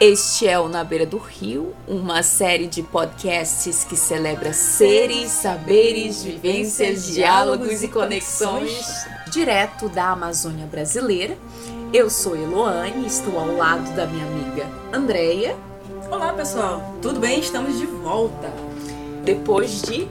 Este é o Na Beira do Rio, uma série de podcasts que celebra seres, saberes, vivências, diálogos e conexões direto da Amazônia brasileira. Eu sou Eloane, estou ao lado da minha amiga Andreia. Olá pessoal, tudo bem? Estamos de volta. Depois de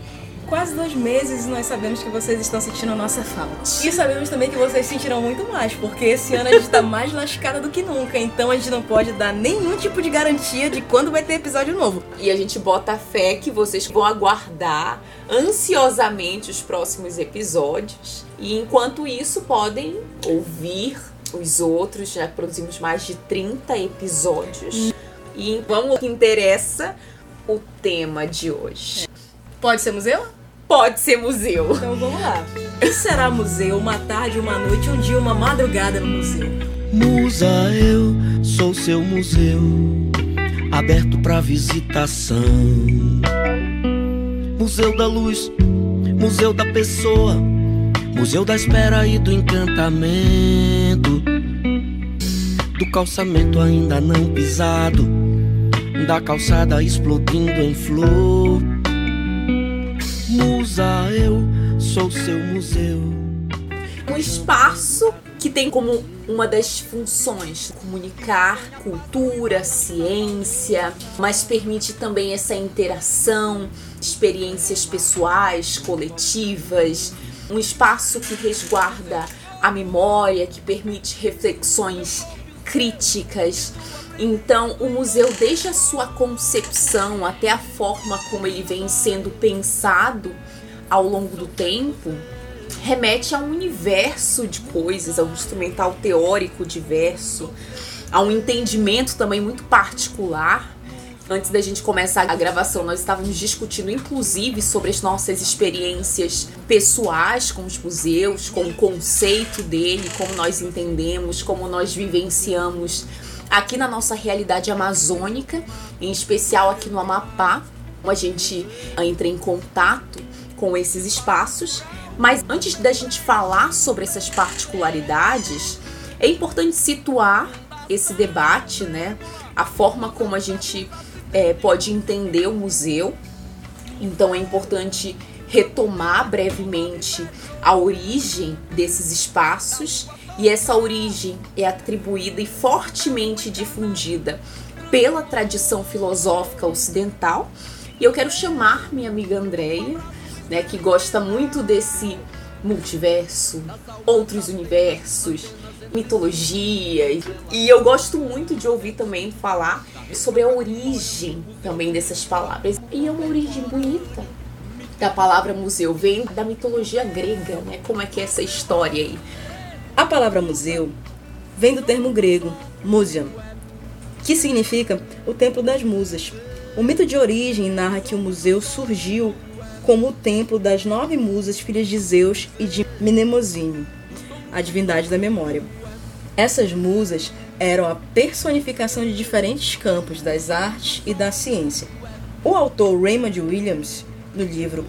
quase dois meses e nós sabemos que vocês estão sentindo a nossa falta. E sabemos também que vocês sentirão muito mais, porque esse ano a gente está mais lascada do que nunca, então a gente não pode dar nenhum tipo de garantia de quando vai ter episódio novo. E a gente bota fé que vocês vão aguardar ansiosamente os próximos episódios. E enquanto isso, podem ouvir os outros. Já produzimos mais de 30 episódios. E vamos ao que interessa o tema de hoje. Pode ser museu? Pode ser museu. Então vamos lá. O que será museu? Uma tarde, uma noite, um dia, uma madrugada no museu. Musa, eu sou seu museu, aberto para visitação. Museu da luz, museu da pessoa, museu da espera e do encantamento. Do calçamento ainda não pisado, da calçada explodindo em flor Eu sou seu museu. Um espaço que tem como uma das funções comunicar cultura, ciência, mas permite também essa interação, experiências pessoais, coletivas, um espaço que resguarda a memória, que permite reflexões críticas, então, o museu, desde a sua concepção até a forma como ele vem sendo pensado ao longo do tempo, remete a um universo de coisas, a um instrumental teórico diverso, a um entendimento também muito particular. Antes da gente começar a gravação, nós estávamos discutindo inclusive sobre as nossas experiências pessoais com os museus, com o conceito dele, como nós entendemos, como nós vivenciamos aqui na nossa realidade amazônica, em especial aqui no Amapá, a gente entra em contato com esses espaços. Mas antes da gente falar sobre essas particularidades, é importante situar esse debate, né? A forma como a gente é, pode entender o museu. Então é importante retomar brevemente a origem desses espaços e essa origem é atribuída e fortemente difundida pela tradição filosófica ocidental. E eu quero chamar minha amiga Andréia, né, que gosta muito desse multiverso, outros universos, mitologia. E eu gosto muito de ouvir também falar sobre a origem também dessas palavras. E é uma origem bonita da palavra museu, vem da mitologia grega, né? Como é que é essa história aí? A palavra museu vem do termo grego museum, que significa o templo das musas. O mito de origem narra que o museu surgiu como o templo das nove musas filhas de Zeus e de Mnemosine, a divindade da memória. Essas musas eram a personificação de diferentes campos das artes e da ciência. O autor Raymond Williams, no livro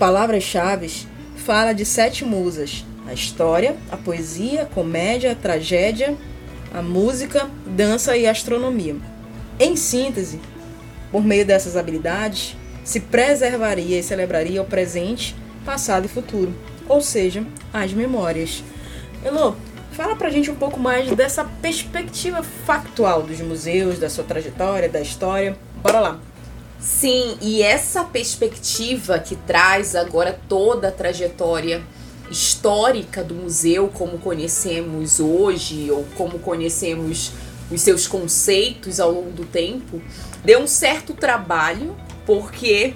Palavras-Chave, fala de sete musas, a história, a poesia, a comédia, a tragédia, a música, dança e astronomia. Em síntese, por meio dessas habilidades, se preservaria e celebraria o presente, passado e futuro, ou seja, as memórias. Elô, fala pra gente um pouco mais dessa perspectiva factual dos museus, da sua trajetória, da história. Bora lá! Sim, e essa perspectiva que traz agora toda a trajetória histórica do museu como conhecemos hoje ou como conhecemos os seus conceitos ao longo do tempo, deu um certo trabalho, porque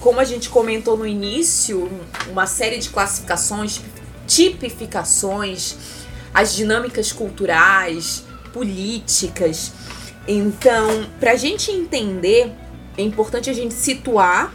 como a gente comentou no início, uma série de classificações, tipificações, as dinâmicas culturais, políticas. Então, para a gente entender, é importante a gente situar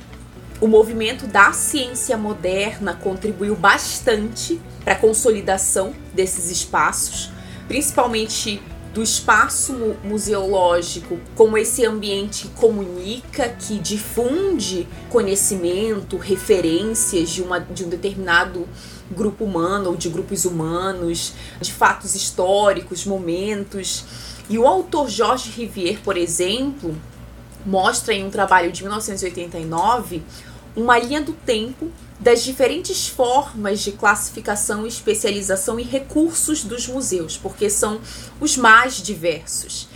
o movimento da ciência moderna contribuiu bastante para a consolidação desses espaços, principalmente do espaço museológico como esse ambiente que comunica, que difunde conhecimento, referências de, uma, de um determinado grupo humano ou de grupos humanos, de fatos históricos, momentos. E o autor Jorge Rivière, por exemplo, mostra em um trabalho de 1989 uma linha do tempo das diferentes formas de classificação, especialização e recursos dos museus, porque são os mais diversos.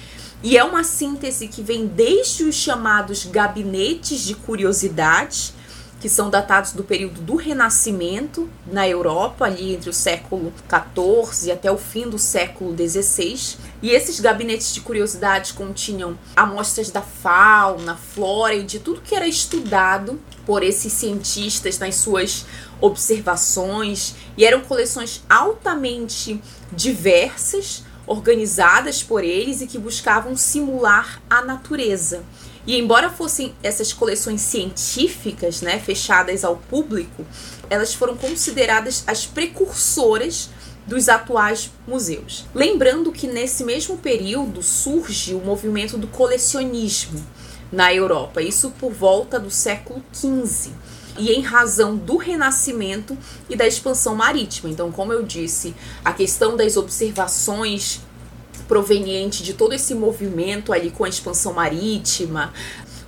E é uma síntese que vem desde os chamados gabinetes de curiosidades, que são datados do período do Renascimento na Europa, ali entre o século XIV até o fim do século XVI. E esses gabinetes de curiosidades continham amostras da fauna, flora e de tudo que era estudado por esses cientistas nas suas observações, e eram coleções altamente diversas, organizadas por eles e que buscavam simular a natureza. E embora fossem essas coleções científicas, né, fechadas ao público, elas foram consideradas as precursoras dos atuais museus. Lembrando que nesse mesmo período surge o movimento do colecionismo na Europa, isso por volta do século XV. E em razão do renascimento e da expansão marítima. Então, como eu disse, a questão das observações proveniente de todo esse movimento ali com a expansão marítima,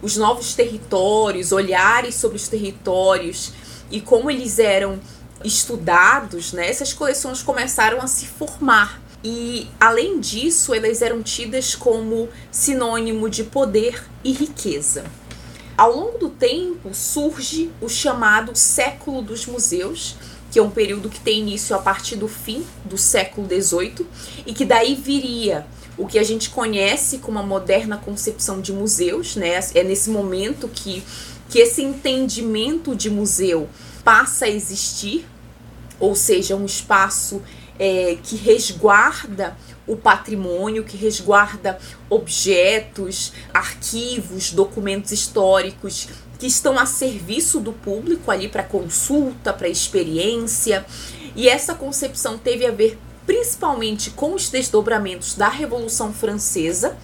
os novos territórios, olhares sobre os territórios e como eles eram estudados, né, essas coleções começaram a se formar. E além disso, elas eram tidas como sinônimo de poder e riqueza. Ao longo do tempo surge o chamado século dos museus, que é um período que tem início a partir do fim do século XVIII e que daí viria o que a gente conhece como a moderna concepção de museus, né? É nesse momento que, que esse entendimento de museu passa a existir, ou seja, um espaço é, que resguarda o patrimônio, que resguarda objetos, arquivos, documentos históricos que estão a serviço do público ali para consulta, para experiência. E essa concepção teve a ver principalmente com os desdobramentos da Revolução Francesa,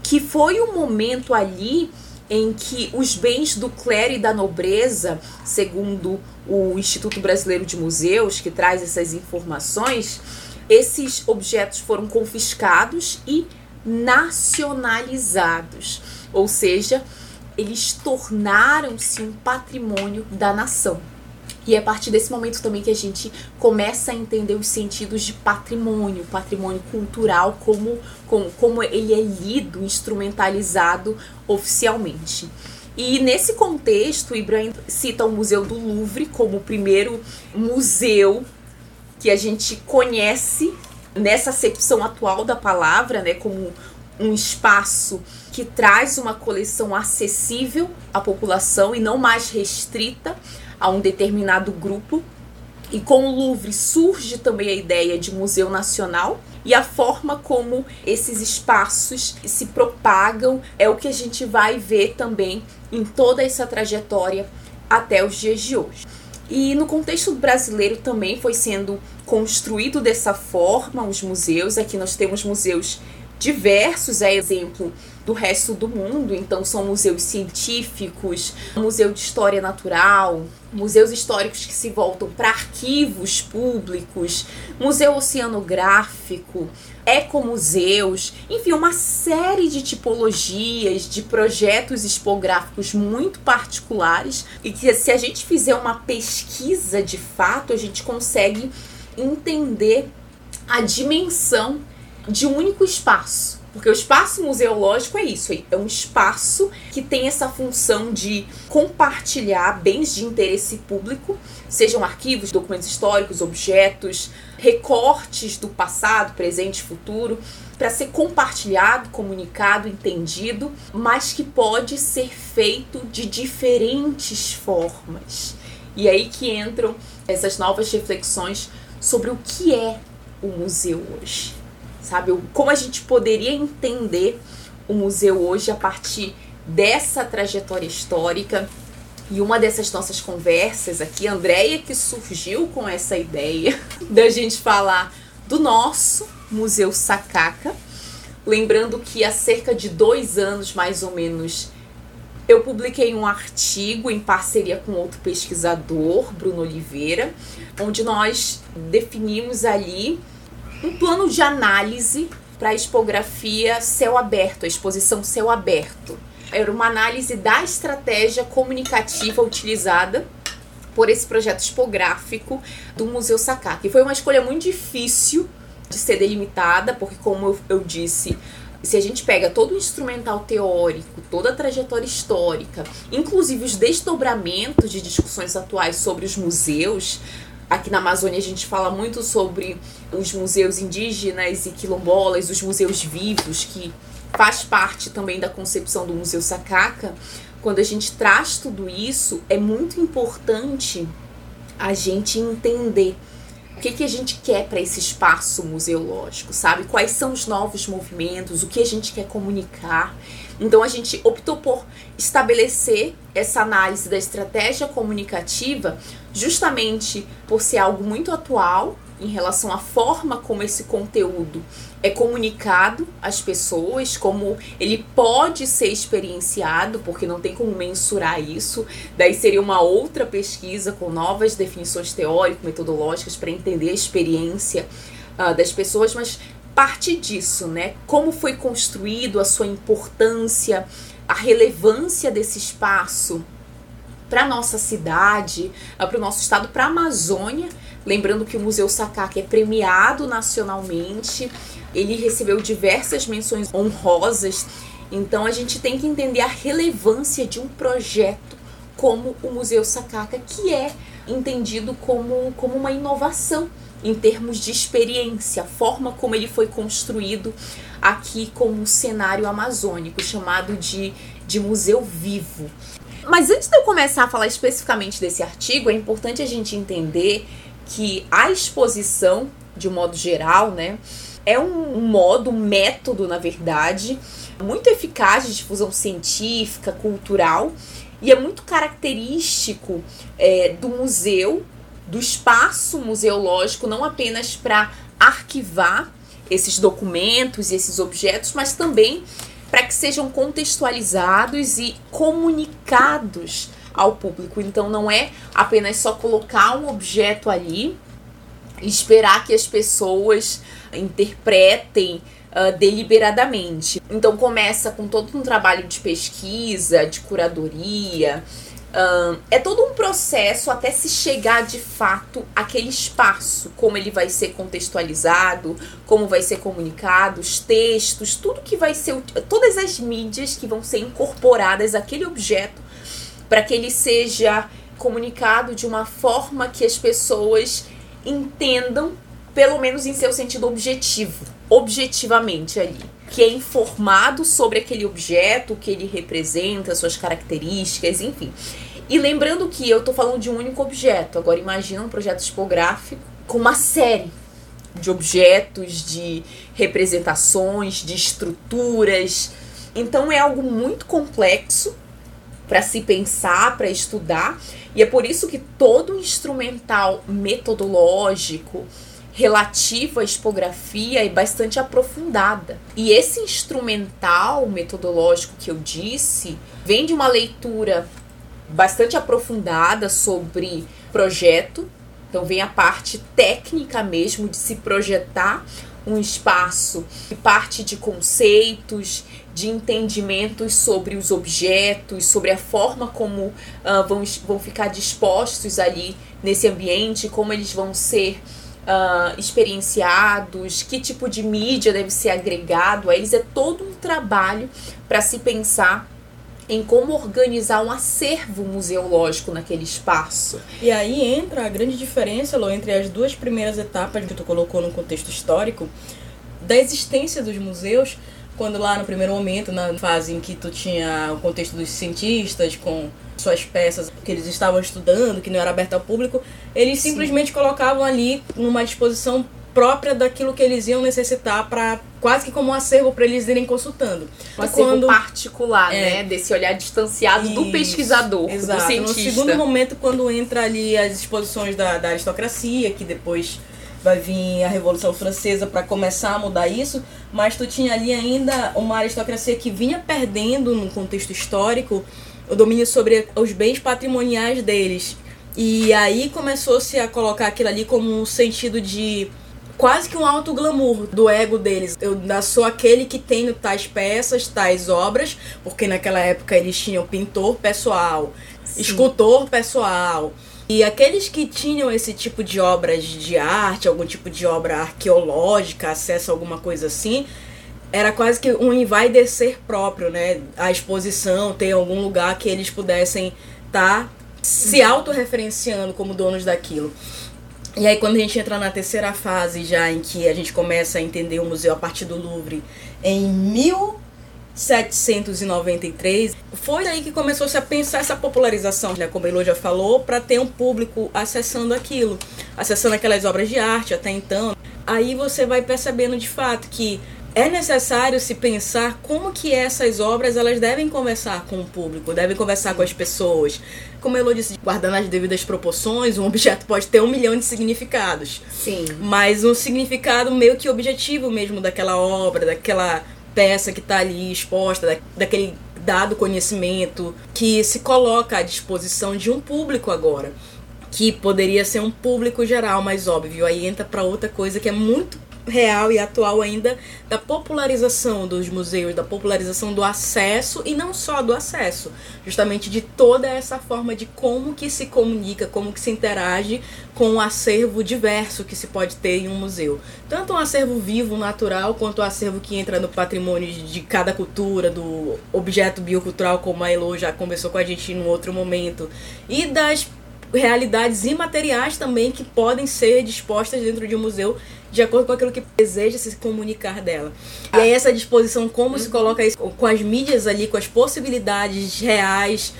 que foi o momento ali em que os bens do clero e da nobreza, segundo o Instituto Brasileiro de Museus, que traz essas informações, esses objetos foram confiscados e nacionalizados, ou seja, eles tornaram-se um patrimônio da nação. E é a partir desse momento também que a gente começa a entender os sentidos de patrimônio, patrimônio cultural, como, como, como ele é lido, instrumentalizado oficialmente. E nesse contexto, Ibrahim cita o Museu do Louvre como o primeiro museu que a gente conhece nessa acepção atual da palavra, né, como um espaço que traz uma coleção acessível à população e não mais restrita a um determinado grupo. E com o Louvre surge também a ideia de museu nacional e a forma como esses espaços se propagam é o que a gente vai ver também em toda essa trajetória até os dias de hoje. E no contexto brasileiro também foi sendo construído dessa forma os museus. Aqui nós temos museus diversos, é exemplo do resto do mundo. Então, são museus científicos, museu de história natural, museus históricos que se voltam para arquivos públicos, museu oceanográfico, ecomuseus, enfim, uma série de tipologias, de projetos expográficos muito particulares e que, se a gente fizer uma pesquisa de fato, a gente consegue entender a dimensão de um único espaço. Porque o espaço museológico é isso, é um espaço que tem essa função de compartilhar bens de interesse público, sejam arquivos, documentos históricos, objetos, recortes do passado, presente futuro, para ser compartilhado, comunicado, entendido, mas que pode ser feito de diferentes formas. E aí que entram essas novas reflexões sobre o que é o museu hoje sabe? Como a gente poderia entender o museu hoje a partir dessa trajetória histórica. E uma dessas nossas conversas aqui, a Andrea que surgiu com essa ideia da gente falar do nosso Museu Sacaca. Lembrando que há cerca de dois anos, mais ou menos, eu publiquei um artigo em parceria com outro pesquisador, Bruno Oliveira, onde nós definimos ali um plano de análise para a expografia céu aberto, a exposição céu aberto. Era uma análise da estratégia comunicativa utilizada por esse projeto expográfico do Museu Sakaki. Foi uma escolha muito difícil de ser delimitada, porque, como eu, disse, se a gente pega todo o instrumental teórico, toda a trajetória histórica, inclusive os desdobramentos de discussões atuais sobre os museus, aqui na Amazônia a gente fala muito sobre os museus indígenas e quilombolas, os museus vivos, que faz parte também da concepção do Museu Sakaka. Quando a gente traz tudo isso, é muito importante a gente entender o que, que a gente quer para esse espaço museológico, sabe? Quais são os novos movimentos, o que a gente quer comunicar. Então a gente optou por estabelecer essa análise da estratégia comunicativa justamente por ser algo muito atual em relação à forma como esse conteúdo é comunicado às pessoas, como ele pode ser experienciado, porque não tem como mensurar isso. Daí seria uma outra pesquisa com novas definições teórico-metodológicas para entender a experiência uh, das pessoas, mas parte disso, né? Como foi construído, a sua importância, a relevância desse espaço para nossa cidade, uh, para o nosso estado, para a Amazônia Lembrando que o Museu Sakaki é premiado nacionalmente, ele recebeu diversas menções honrosas, então a gente tem que entender a relevância de um projeto como o Museu Sakaka, que é entendido como, como uma inovação em termos de experiência, a forma como ele foi construído aqui como um cenário amazônico, chamado de, de museu vivo. Mas antes de eu começar a falar especificamente desse artigo, é importante a gente entender que a exposição, de um modo geral, né, é um, modo, um método, na verdade, muito eficaz de difusão científica, cultural, e é muito característico é, do museu, do espaço museológico, não apenas para arquivar esses documentos e esses objetos, mas também para que sejam contextualizados e comunicados ao público. Então não é apenas só colocar um objeto ali esperar que as pessoas interpretem uh, deliberadamente. Então começa com todo um trabalho de pesquisa, de curadoria. Uh, é todo um processo até se chegar de fato àquele espaço, como ele vai ser contextualizado, como vai ser comunicado, os textos, tudo que vai ser, todas as mídias que vão ser incorporadas àquele objeto para que ele seja comunicado de uma forma que as pessoas entendam, pelo menos em seu sentido objetivo, objetivamente ali, que é informado sobre aquele objeto, o que ele representa, suas características, enfim. E lembrando que eu estou falando de um único objeto. Agora imagina um projeto tipográfico com uma série de objetos, de representações, de estruturas. Então é algo muito complexo para se pensar, para estudar, e é por isso que todo instrumental metodológico relativo à expografia é bastante aprofundada. E esse instrumental metodológico que eu disse vem de uma leitura bastante aprofundada sobre projeto, então vem a parte técnica mesmo de se projetar um espaço que parte de conceitos, de entendimentos sobre os objetos, sobre a forma como uh, vão, vão ficar dispostos ali nesse ambiente, como eles vão ser uh, experienciados, que tipo de mídia deve ser agregado a eles. É todo um trabalho para se pensar em como organizar um acervo museológico naquele espaço. E aí entra a grande diferença, Lô, entre as duas primeiras etapas que tu colocou no contexto histórico da existência dos museus, quando lá no primeiro momento, na fase em que tu tinha o contexto dos cientistas com suas peças que eles estavam estudando, que não era aberta ao público, eles Sim. simplesmente colocavam ali numa disposição própria daquilo que eles iam necessitar para quase que como um acervo para eles irem consultando. Um acervo quando, particular, é, né? Desse olhar distanciado isso, do pesquisador, exato. do cientista. No segundo momento, quando entra ali as exposições da, da aristocracia, que depois vai vir a Revolução Francesa para começar a mudar isso, mas tu tinha ali ainda uma aristocracia que vinha perdendo no contexto histórico o domínio sobre os bens patrimoniais deles. E aí começou-se a colocar aquilo ali como um sentido de quase que um alto glamour do ego deles. Eu sou aquele que tenho tais peças, tais obras, porque naquela época eles tinham pintor pessoal, Sim. escultor pessoal. E aqueles que tinham esse tipo de obras de arte, algum tipo de obra arqueológica, acesso a alguma coisa assim, era quase que um ir vai descer próprio, né? A exposição, ter algum lugar que eles pudessem estar tá se autorreferenciando como donos daquilo. E aí quando a gente entra na terceira fase já em que a gente começa a entender o museu a partir do Louvre em 1793, foi aí que começou-se a pensar essa popularização, né, como a Elo já falou, para ter um público acessando aquilo, acessando aquelas obras de arte até então. Aí você vai percebendo de fato que é necessário se pensar como que essas obras elas devem conversar com o público, devem conversar com as pessoas. Como Elo disse, guardando as devidas proporções, um objeto pode ter um milhão de significados. Sim. Mas um significado meio que objetivo mesmo daquela obra, daquela peça que está ali exposta, da, daquele dado conhecimento que se coloca à disposição de um público agora. Que poderia ser um público geral, mais óbvio. Aí entra para outra coisa que é muito real e atual ainda da popularização dos museus, da popularização do acesso e não só do acesso, justamente de toda essa forma de como que se comunica, como que se interage com o acervo diverso que se pode ter em um museu. Tanto um acervo vivo, natural, quanto o acervo que entra no patrimônio de cada cultura, do objeto biocultural, como a Elo já conversou com a gente em outro momento, e das realidades imateriais também que podem ser dispostas dentro de um museu de acordo com aquilo que deseja se comunicar dela. E aí essa disposição, como se coloca isso com as mídias ali, com as possibilidades reais,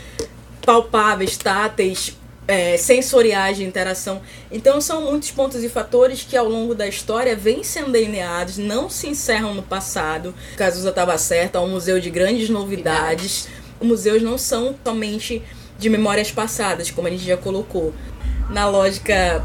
palpáveis, táteis, é, sensoriais de interação. Então são muitos pontos e fatores que ao longo da história vêm sendo delineados, não se encerram no passado. Cazuza estava certo, é um museu de grandes novidades. Os museus não são somente de memórias passadas, como a gente já colocou. Na lógica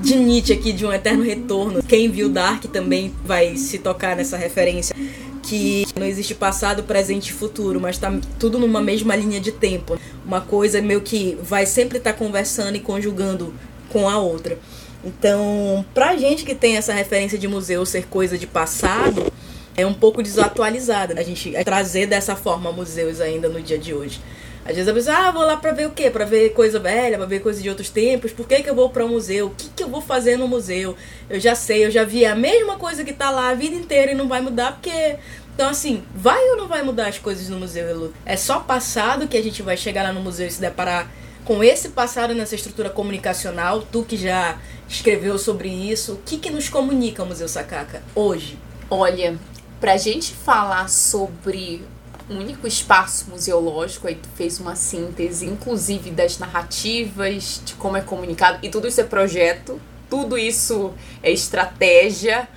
de Nietzsche aqui, de um eterno retorno. Quem viu Dark também vai se tocar nessa referência. Que não existe passado, presente e futuro, mas tá tudo numa mesma linha de tempo. Uma coisa meio que vai sempre estar tá conversando e conjugando com a outra. Então, pra gente que tem essa referência de museu ser coisa de passado, é um pouco desatualizada né? a gente trazer dessa forma museus ainda no dia de hoje. Às vezes a pessoa, ah, vou lá pra ver o quê? Pra ver coisa velha, pra ver coisa de outros tempos. Por que, que eu vou pra um museu? O que, que eu vou fazer no museu? Eu já sei, eu já vi a mesma coisa que tá lá a vida inteira e não vai mudar porque. Então, assim, vai ou não vai mudar as coisas no museu, Elu? É só passado que a gente vai chegar lá no museu e se deparar com esse passado nessa estrutura comunicacional. Tu que já escreveu sobre isso, o que, que nos comunica o Museu Sacaca hoje? Olha, pra gente falar sobre único espaço museológico, aí tu fez uma síntese, inclusive das narrativas, de como é comunicado, e tudo isso é projeto, tudo isso é estratégia.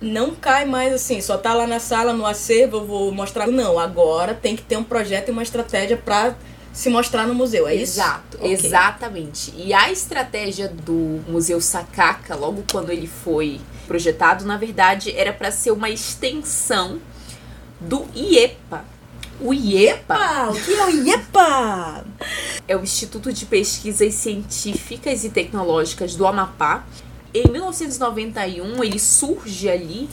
Não cai mais assim, só tá lá na sala, no acervo, eu vou mostrar. Não, agora tem que ter um projeto e uma estratégia para se mostrar no museu, é Exato, isso? Okay. exatamente. E a estratégia do Museu Sakaka, logo quando ele foi projetado, na verdade, era para ser uma extensão do IEPA, o IEPA? O que é o IEPA? É o Instituto de Pesquisas Científicas e Tecnológicas do Amapá. Em 1991, ele surge ali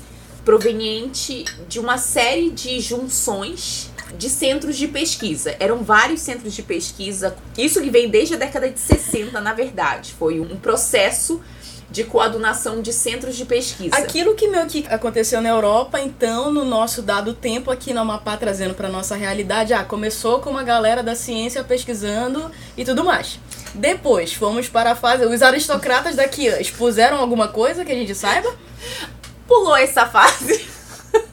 proveniente de uma série de junções de centros de pesquisa. Eram vários centros de pesquisa. Isso que vem desde a década de 60, na verdade. Foi um processo de coadunação de centros de pesquisa. Aquilo que meio que aconteceu na Europa, então, no nosso dado tempo aqui no Amapá, trazendo para nossa realidade, ah, começou com uma galera da ciência pesquisando e tudo mais. Depois, fomos para a fase. Os aristocratas daqui expuseram alguma coisa que a gente saiba? Pulou essa fase.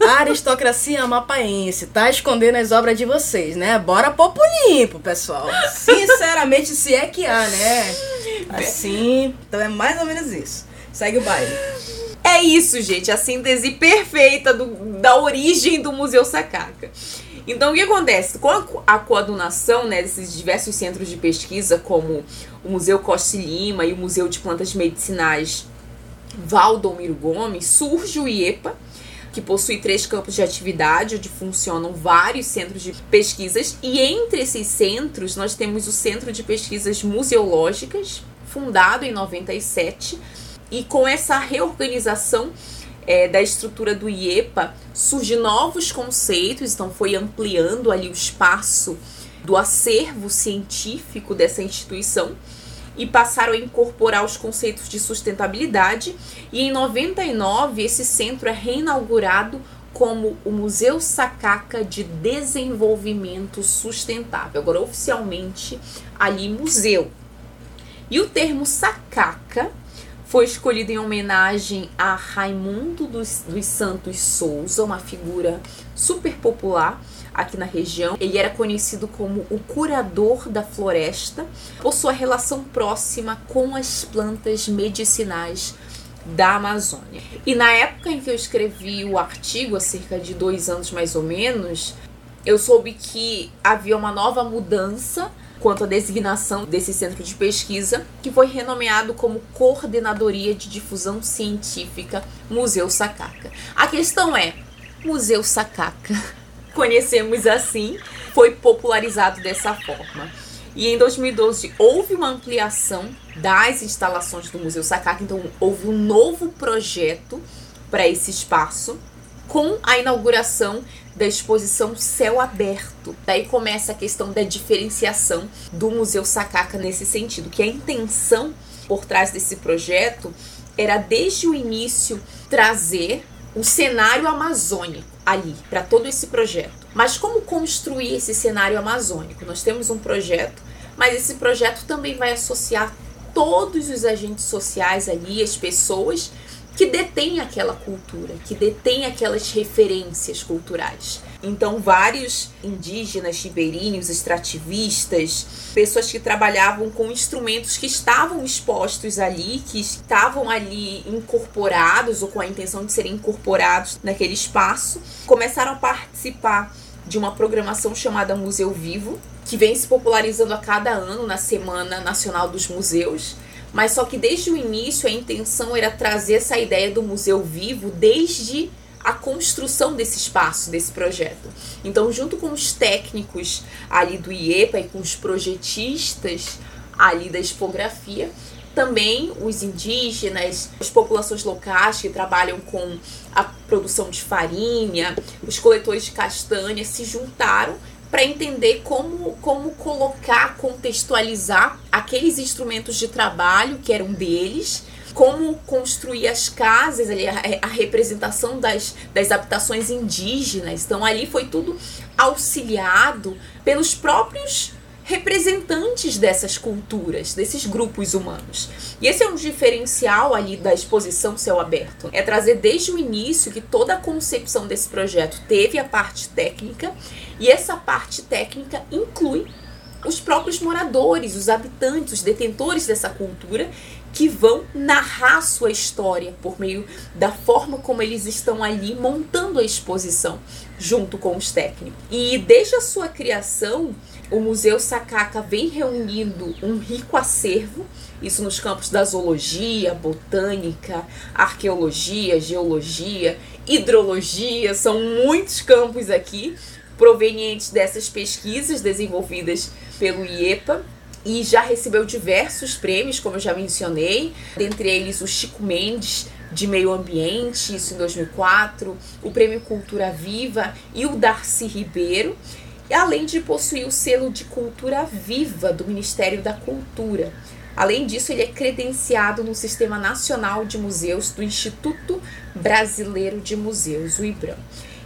A aristocracia amapaense tá escondendo as obras de vocês, né? Bora popo limpo, pessoal. Sinceramente, se é que há, né? Assim, então é mais ou menos isso. Segue o baile. É isso, gente. A síntese perfeita do, da origem do Museu Sacaca. Então, o que acontece? Com a, coadunação né, desses diversos centros de pesquisa, como o Museu Costa Lima e o Museu de Plantas Medicinais Valdomiro Gomes, surge o IEPA, que possui três campos de atividade, onde funcionam vários centros de pesquisas, e entre esses centros nós temos o Centro de Pesquisas Museológicas, fundado em 97, E com essa reorganização é, da estrutura do IEPA, surgem novos conceitos, então foi ampliando ali o espaço do acervo científico dessa instituição e passaram a incorporar os conceitos de sustentabilidade. E em 99, esse centro é reinaugurado como o Museu Sacaca de Desenvolvimento Sustentável. Agora, oficialmente, ali museu. E o termo sacaca foi escolhido em homenagem a Raimundo dos, dos Santos Souza, uma figura super popular aqui na região. Ele era conhecido como o curador da floresta por sua relação próxima com as plantas medicinais da Amazônia. E na época em que eu escrevi o artigo, há cerca de dois anos mais ou menos, eu soube que havia uma nova mudança quanto à designação desse centro de pesquisa, que foi renomeado como Coordenadoria de Difusão Científica Museu Sacaca. A questão é: Museu Sacaca, conhecemos assim, foi popularizado dessa forma. E em 2012 houve uma ampliação das instalações do Museu Sacaca, então houve um novo projeto para esse espaço com a inauguração da exposição Céu Aberto. Daí começa a questão da diferenciação do Museu Sacaca nesse sentido, que a intenção por trás desse projeto era desde o início trazer o cenário amazônico ali para todo esse projeto. Mas como construir esse cenário amazônico? Nós temos um projeto, mas esse projeto também vai associar todos os agentes sociais ali, as pessoas que detêm aquela cultura, que detêm aquelas referências culturais. Então, vários indígenas, ribeirinhos, extrativistas, pessoas que trabalhavam com instrumentos que estavam expostos ali, que estavam ali incorporados ou com a intenção de serem incorporados naquele espaço, começaram a participar de uma programação chamada Museu Vivo, que vem se popularizando a cada ano na Semana Nacional dos Museus mas só que desde o início a intenção era trazer essa ideia do museu vivo desde a construção desse espaço, desse projeto. Então, junto com os técnicos ali do IEPA e com os projetistas ali da expografia, também os indígenas, as populações locais que trabalham com a produção de farinha, os coletores de castanha se juntaram para entender como, como colocar, contextualizar aqueles instrumentos de trabalho que eram deles, como construir as casas, ali, a, a representação das, das habitações indígenas. Então, ali foi tudo auxiliado pelos próprios representantes dessas culturas, desses grupos humanos. E esse é um diferencial ali da exposição Céu Aberto. É trazer desde o início que toda a concepção desse projeto teve a parte técnica e essa parte técnica inclui os próprios moradores, os habitantes, os detentores dessa cultura que vão narrar sua história por meio da forma como eles estão ali montando a exposição junto com os técnicos. E desde a sua criação, o Museu Sacaca vem reunindo um rico acervo, isso nos campos da zoologia, botânica, arqueologia, geologia, hidrologia, são muitos campos aqui provenientes dessas pesquisas desenvolvidas pelo IEPA e já recebeu diversos prêmios, como eu já mencionei, dentre eles o Chico Mendes de Meio Ambiente, isso em 2004, o Prêmio Cultura Viva e o Darcy Ribeiro além de possuir o selo de cultura viva do Ministério da Cultura. Além disso, ele é credenciado no Sistema Nacional de Museus do Instituto Brasileiro de Museus, o IBRAM.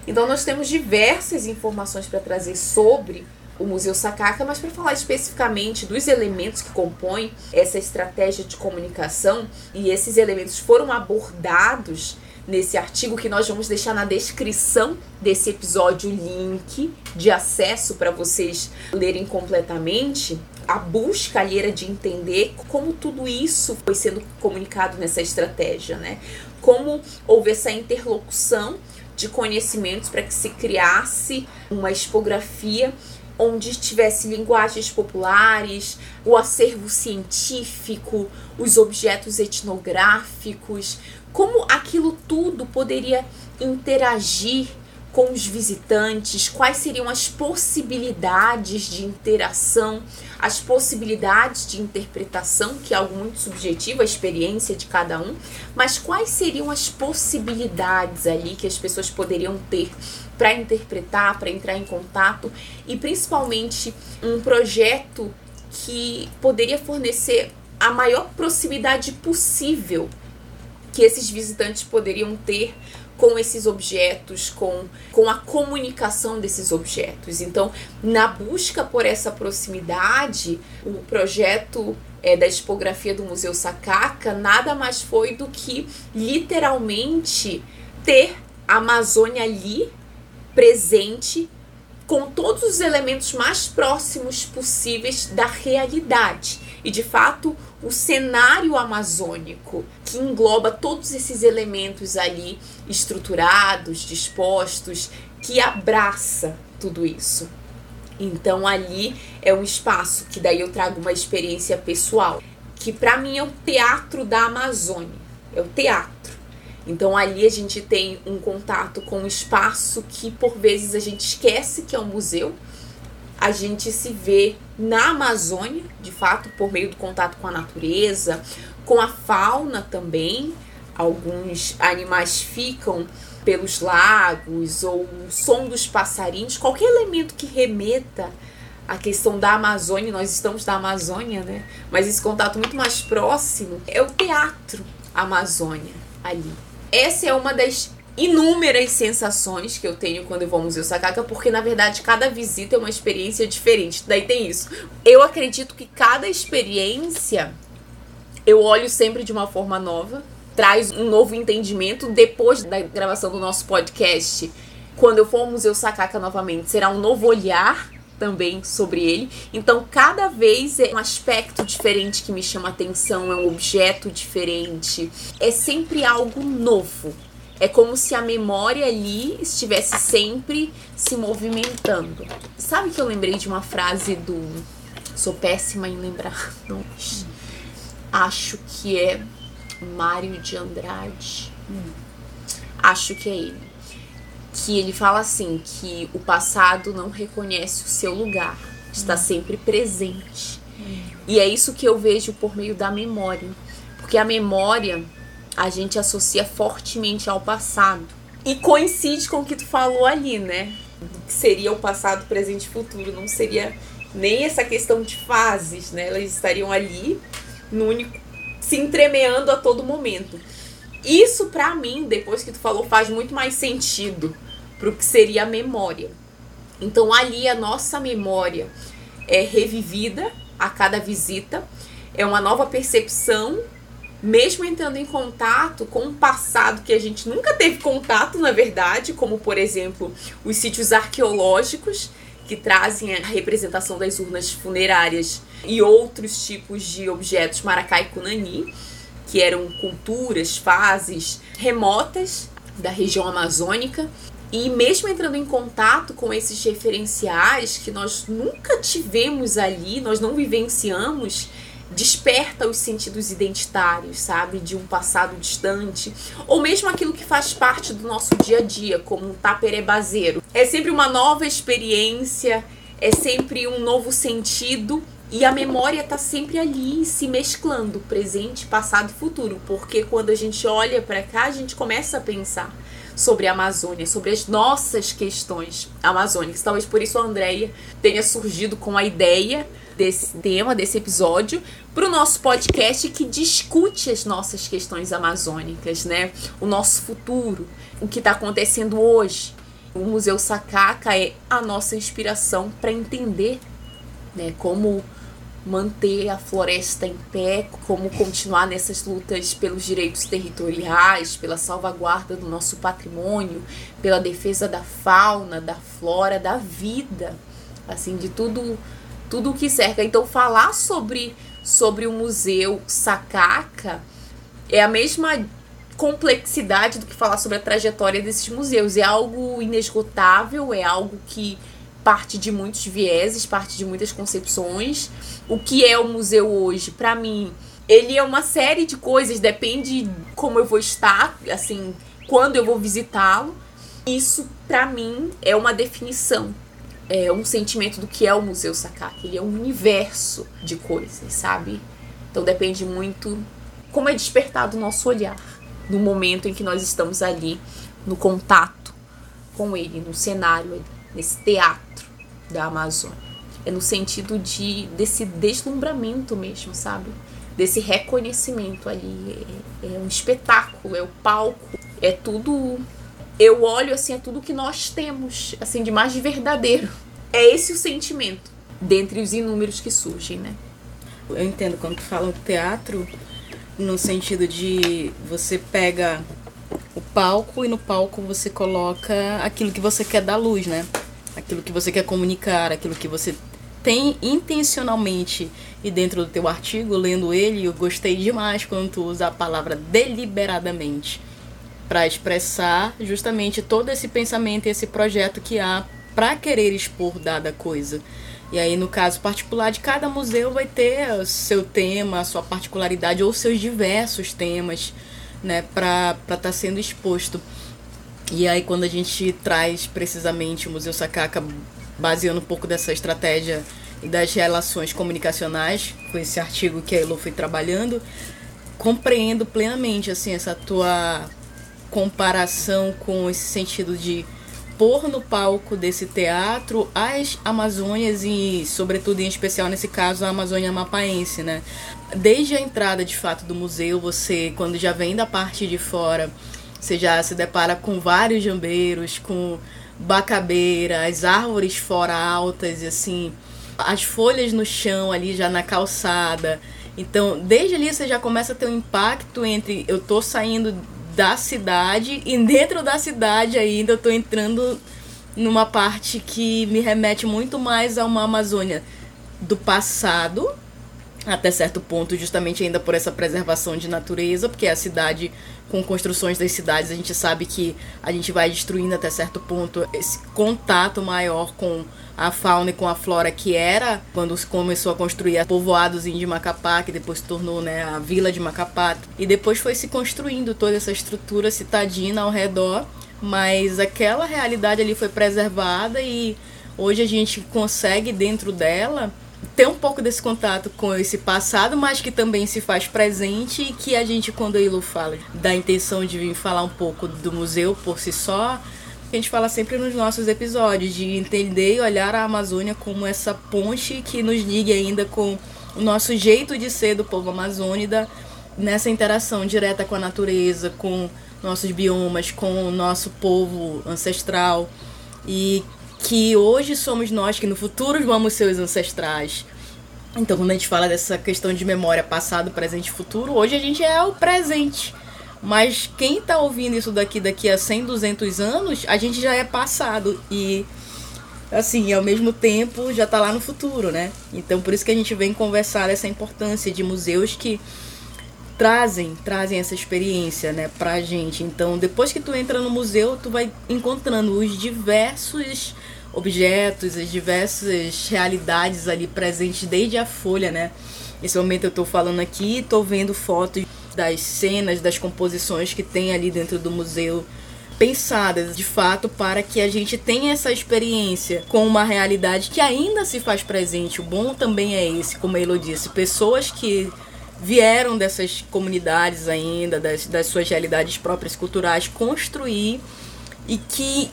Então, nós temos diversas informações para trazer sobre o Museu Sacaca, mas para falar especificamente dos elementos que compõem essa estratégia de comunicação, e esses elementos foram abordados nesse artigo que nós vamos deixar na descrição desse episódio o link de acesso para vocês lerem completamente. A busca ali era de entender como tudo isso foi sendo comunicado nessa estratégia, né? Como houve essa interlocução de conhecimentos para que se criasse uma expografia onde tivesse linguagens populares, o acervo científico, os objetos etnográficos, como aquilo tudo poderia interagir com os visitantes, quais seriam as possibilidades de interação, as possibilidades de interpretação, que é algo muito subjetivo, a experiência de cada um, mas quais seriam as possibilidades ali que as pessoas poderiam ter para interpretar, para entrar em contato e principalmente um projeto que poderia fornecer a maior proximidade possível que esses visitantes poderiam ter com esses objetos, com, com a comunicação desses objetos. Então, na busca por essa proximidade, o projeto é, da tipografia do Museu Sakaka nada mais foi do que literalmente ter a Amazônia ali presente com todos os elementos mais próximos possíveis da realidade. E de fato, o cenário amazônico, que engloba todos esses elementos ali estruturados, dispostos, que abraça tudo isso. Então ali é um espaço que daí eu trago uma experiência pessoal, que para mim é o teatro da Amazônia, é o teatro. Então ali a gente tem um contato com um espaço que por vezes a gente esquece que é um museu, a gente se vê na Amazônia, de fato, por meio do contato com a natureza, com a fauna também. Alguns animais ficam pelos lagos ou o som dos passarinhos, qualquer elemento que remeta à questão da Amazônia, nós estamos na Amazônia, né? Mas esse contato muito mais próximo é o teatro Amazônia ali. Essa é uma das inúmeras sensações que eu tenho quando eu vou ao Museu Sakaka, porque na verdade cada visita é uma experiência diferente. Daí tem isso. Eu acredito que cada experiência eu olho sempre de uma forma nova, traz um novo entendimento depois da gravação do nosso podcast. Quando eu for ao Museu Sakaka novamente, será um novo olhar também sobre ele. Então, cada vez é um aspecto diferente que me chama atenção, é um objeto diferente. É sempre algo novo. É como se a memória ali estivesse sempre se movimentando. Sabe que eu lembrei de uma frase do. Sou péssima em lembrar nomes. Acho que é Mário de Andrade. Acho que é ele. Que ele fala assim: que o passado não reconhece o seu lugar, está sempre presente. E é isso que eu vejo por meio da memória. Porque a memória a gente associa fortemente ao passado. E coincide com o que tu falou ali, né? Que seria o passado, presente e futuro. Não seria nem essa questão de fases, né? Elas estariam ali, no único, se entremeando a todo momento. Isso, para mim, depois que tu falou, faz muito mais sentido pro que seria a memória. Então, ali a nossa memória é revivida a cada visita, é uma nova percepção mesmo entrando em contato com um passado que a gente nunca teve contato, na verdade, como por exemplo os sítios arqueológicos que trazem a representação das urnas funerárias e outros tipos de objetos Maracá e Cunani, que eram culturas, fases remotas da região amazônica. E mesmo entrando em contato com esses referenciais que nós nunca tivemos ali, nós não vivenciamos, desperta os sentidos identitários, sabe? De um passado distante. Ou mesmo aquilo que faz parte do nosso dia a dia, como um taperebazeiro. É sempre uma nova experiência, é sempre um novo sentido. E a memória está sempre ali se mesclando, presente, passado e futuro, porque quando a gente olha para cá, a gente começa a pensar sobre a Amazônia, sobre as nossas questões amazônicas. Talvez por isso a Andrea tenha surgido com a ideia desse tema, desse episódio, para o nosso podcast que discute as nossas questões amazônicas, né? O nosso futuro, o que está acontecendo hoje. O Museu Sakaka é a nossa inspiração para entender né, como manter a floresta em pé, como continuar nessas lutas pelos direitos territoriais, pela salvaguarda do nosso patrimônio, pela defesa da fauna, da flora, da vida, assim, de tudo tudo o que cerca. Então, falar sobre, sobre o museu Sakaka é a mesma complexidade do que falar sobre a trajetória desses museus. É algo inesgotável, é algo que parte de muitos vieses, parte de muitas concepções. O que é o museu hoje, para mim, ele é uma série de coisas, depende como eu vou estar, assim, quando eu vou visitá-lo. Isso, para mim, é uma definição, é um sentimento do que é o Museu Sakaki. Ele é um universo de coisas, sabe? Então depende muito como é despertado o nosso olhar no momento em que nós estamos ali no contato com ele, no cenário, nesse teatro da Amazônia. É no sentido de desse deslumbramento mesmo, sabe? Desse reconhecimento ali. É, é um espetáculo, é o palco, é tudo. Eu olho assim, é tudo que nós temos, assim, de mais verdadeiro. É esse o sentimento, dentre os inúmeros que surgem, né? Eu entendo quando tu fala teatro, no sentido de você pega o palco e no palco você coloca aquilo que você quer dar luz, né? Aquilo que você quer comunicar, aquilo que você tem intencionalmente e dentro do teu artigo, lendo ele, eu gostei demais quando tu usa a palavra deliberadamente para expressar justamente todo esse pensamento e esse projeto que há para querer expor dada coisa. E aí, no caso particular de cada museu, vai ter o seu tema, a sua particularidade ou seus diversos temas né, para estar tá sendo exposto. E aí, quando a gente traz precisamente o Museu Sakaka, baseando um pouco dessa estratégia das relações comunicacionais, com esse artigo que a Elo foi trabalhando, compreendo plenamente assim essa tua comparação com esse sentido de pôr no palco desse teatro as Amazônias e, sobretudo, em especial nesse caso, a Amazônia Mapaense, né? Desde a entrada, de fato, do museu, você, quando já vem da parte de fora, você já se depara com vários jambeiros, com bacabeira, as árvores fora altas e assim, as folhas no chão ali já na calçada. Então, desde ali você já começa a ter um impacto entre eu tô saindo da cidade e dentro da cidade ainda eu tô entrando numa parte que me remete muito mais a uma Amazônia do passado até certo ponto, justamente ainda por essa preservação de natureza, porque a cidade, com construções das cidades, a gente sabe que a gente vai destruindo até certo ponto esse contato maior com a fauna e com a flora que era quando se começou a construir povoados de Macapá, que depois se tornou né, a vila de Macapá, e depois foi se construindo toda essa estrutura citadina ao redor, mas aquela realidade ali foi preservada e hoje a gente consegue dentro dela ter um pouco desse contato com esse passado, mas que também se faz presente e que a gente, quando a Ilu fala da intenção de vir falar um pouco do museu por si só, a gente fala sempre nos nossos episódios, de entender e olhar a Amazônia como essa ponte que nos ligue ainda com o nosso jeito de ser do povo amazônida, nessa interação direta com a natureza, com nossos biomas, com o nosso povo ancestral. E que hoje somos nós que no futuro vamos ser os ancestrais. Então, quando a gente fala dessa questão de memória passado, presente e futuro, hoje a gente é o presente. Mas quem está ouvindo isso daqui daqui a 100, 200 anos, a gente já é passado e assim, ao mesmo tempo já está lá no futuro, né? Então por isso que a gente vem conversar essa importância de museus que trazem, trazem essa experiência, né, pra gente. Então, depois que tu entra no museu, tu vai encontrando os diversos objetos, as diversas realidades ali presentes desde a folha, né? Nesse momento eu tô falando aqui, tô vendo fotos das cenas, das composições que tem ali dentro do museu pensadas de fato para que a gente tenha essa experiência com uma realidade que ainda se faz presente. O bom também é esse, como a Elo disse, pessoas que vieram dessas comunidades ainda, das, das suas realidades próprias culturais, construir e que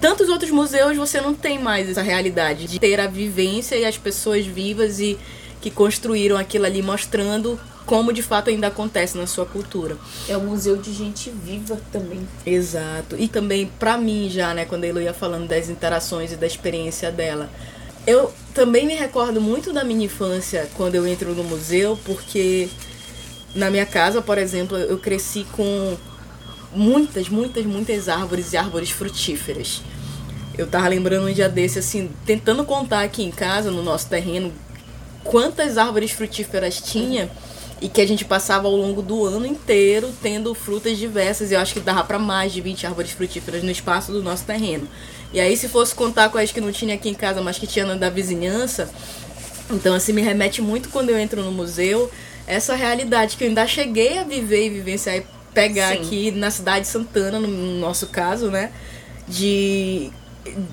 tantos outros museus você não tem mais essa realidade de ter a vivência e as pessoas vivas e que construíram aquilo ali mostrando como de fato ainda acontece na sua cultura. É um museu de gente viva também. Exato. E também para mim já, né, quando a Elo ia falando das interações e da experiência dela, eu também me recordo muito da minha infância quando eu entro no museu, porque na minha casa, por exemplo, eu cresci com muitas, muitas, muitas árvores e árvores frutíferas. Eu tava lembrando um dia desse, assim, tentando contar aqui em casa, no nosso terreno, quantas árvores frutíferas tinha e que a gente passava ao longo do ano inteiro tendo frutas diversas. Eu acho que dava para mais de 20 árvores frutíferas no espaço do nosso terreno. E aí, se fosse contar com as que não tinha aqui em casa, mas que tinha na da vizinhança, então assim me remete muito quando eu entro no museu essa realidade que eu ainda cheguei a viver e vivenciar e pegar Sim. aqui na cidade de Santana, no nosso caso, né? de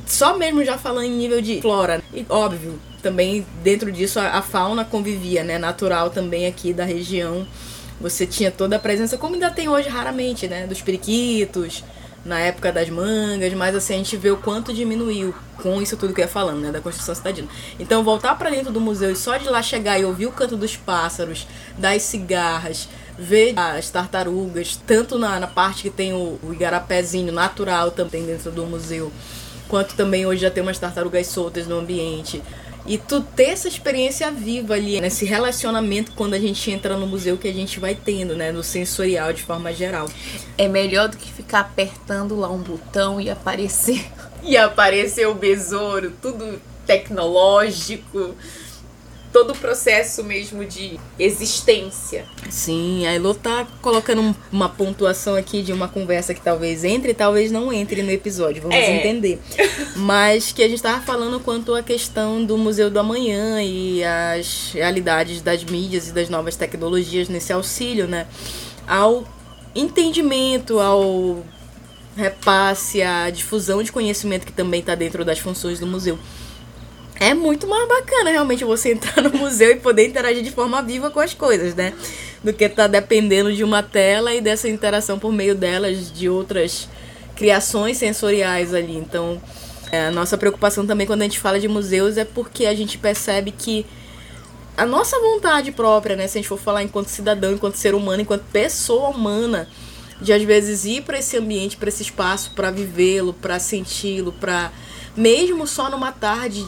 só mesmo já falando em nível de flora. E óbvio, também dentro disso a, a fauna convivia, né? Natural também aqui da região. Você tinha toda a presença, como ainda tem hoje raramente, né? Dos periquitos, na época das mangas, mas assim, a gente vê o quanto diminuiu com isso tudo que eu ia falando, né, da construção cidadina. Então, voltar para dentro do museu e só de lá chegar e ouvir o canto dos pássaros, das cigarras, ver as tartarugas, tanto na, na parte que tem o, o igarapézinho natural também dentro do museu, quanto também hoje já tem umas tartarugas soltas no ambiente. E tu ter essa experiência viva ali, nesse relacionamento quando a gente entra no museu que a gente vai tendo, né? No sensorial de forma geral. É melhor do que ficar apertando lá um botão e aparecer. E aparecer o besouro, tudo tecnológico todo o processo mesmo de existência. Sim, a Elo tá colocando uma pontuação aqui de uma conversa que talvez entre e talvez não entre no episódio, vamos é. entender. Mas que a gente tava falando quanto à questão do Museu do Amanhã e as realidades das mídias e das novas tecnologias nesse auxílio, né? Ao entendimento, ao repasse, à difusão de conhecimento que também está dentro das funções do museu é muito mais bacana realmente você entrar no museu e poder interagir de forma viva com as coisas, né? Do que estar tá dependendo de uma tela e dessa interação por meio delas de outras criações sensoriais ali. Então, é, a nossa preocupação também quando a gente fala de museus é porque a gente percebe que a nossa vontade própria, né, se a gente for falar enquanto cidadão, enquanto ser humano, enquanto pessoa humana, de às vezes ir para esse ambiente, para esse espaço, para vivê-lo, para senti-lo, para mesmo só numa tarde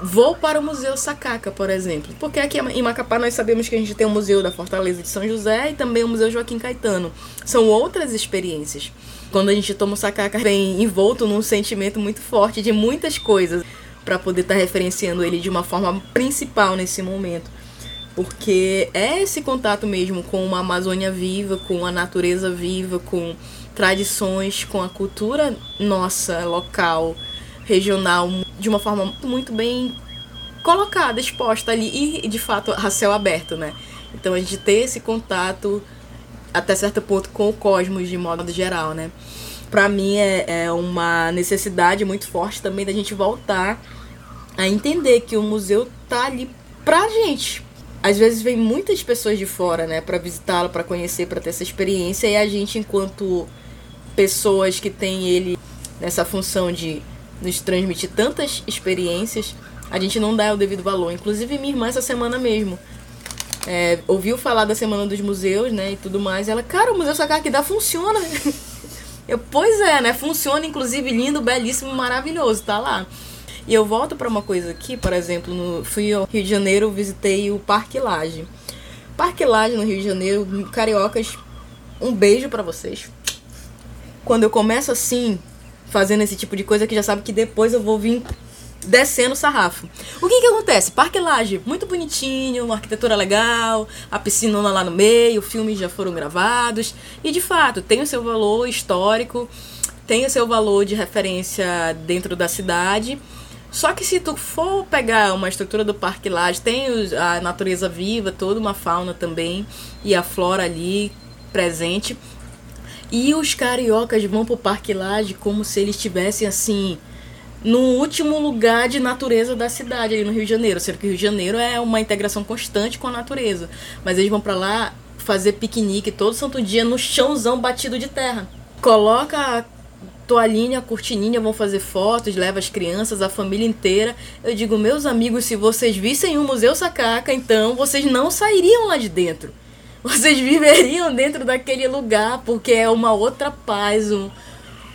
vou para o Museu Sacaca, por exemplo. Porque aqui em Macapá nós sabemos que a gente tem o Museu da Fortaleza de São José e também o Museu Joaquim Caetano. São outras experiências. Quando a gente toma o Sacaca, vem envolto num sentimento muito forte de muitas coisas para poder estar tá referenciando ele de uma forma principal nesse momento. Porque é esse contato mesmo com uma Amazônia viva, com a natureza viva, com tradições, com a cultura nossa local, regional de uma forma muito bem colocada, exposta ali e de fato a céu aberto, né? Então a gente ter esse contato até certo ponto com o cosmos de modo geral, né? Para mim é, é uma necessidade muito forte também da gente voltar a entender que o museu tá ali pra gente. Às vezes vem muitas pessoas de fora, né, para visitá-lo, para conhecer, para ter essa experiência e a gente enquanto pessoas que tem ele nessa função de nos transmitir tantas experiências, a gente não dá o devido valor. Inclusive minha irmã essa semana mesmo é, ouviu falar da semana dos museus, né, e tudo mais. Ela, cara, o museu dá funciona. Eu, pois é, né? Funciona, inclusive lindo, belíssimo, maravilhoso, tá lá. E eu volto para uma coisa aqui, por exemplo, no, fui ao Rio de Janeiro, visitei o Parque Laje. Parque Laje no Rio de Janeiro, cariocas, um beijo para vocês. Quando eu começo assim, fazendo esse tipo de coisa que já sabe que depois eu vou vir descendo o sarrafo. O que que acontece? Parque Laje, muito bonitinho, uma arquitetura legal, a piscina lá no meio, filmes já foram gravados e de fato tem o seu valor histórico, tem o seu valor de referência dentro da cidade. Só que se tu for pegar uma estrutura do Parque Laje, tem a natureza viva, toda uma fauna também e a flora ali presente. E os cariocas vão pro Parque Lage como se eles estivessem assim no último lugar de natureza da cidade ali no Rio de Janeiro, sendo que o Rio de Janeiro é uma integração constante com a natureza, mas eles vão para lá fazer piquenique todo santo dia no chãozão batido de terra. Coloca a toalhinha, a cortininha, vão fazer fotos, leva as crianças, a família inteira. Eu digo, meus amigos, se vocês vissem o Museu Sacaca, então vocês não sairiam lá de dentro vocês viveriam dentro daquele lugar, porque é uma outra paz, um,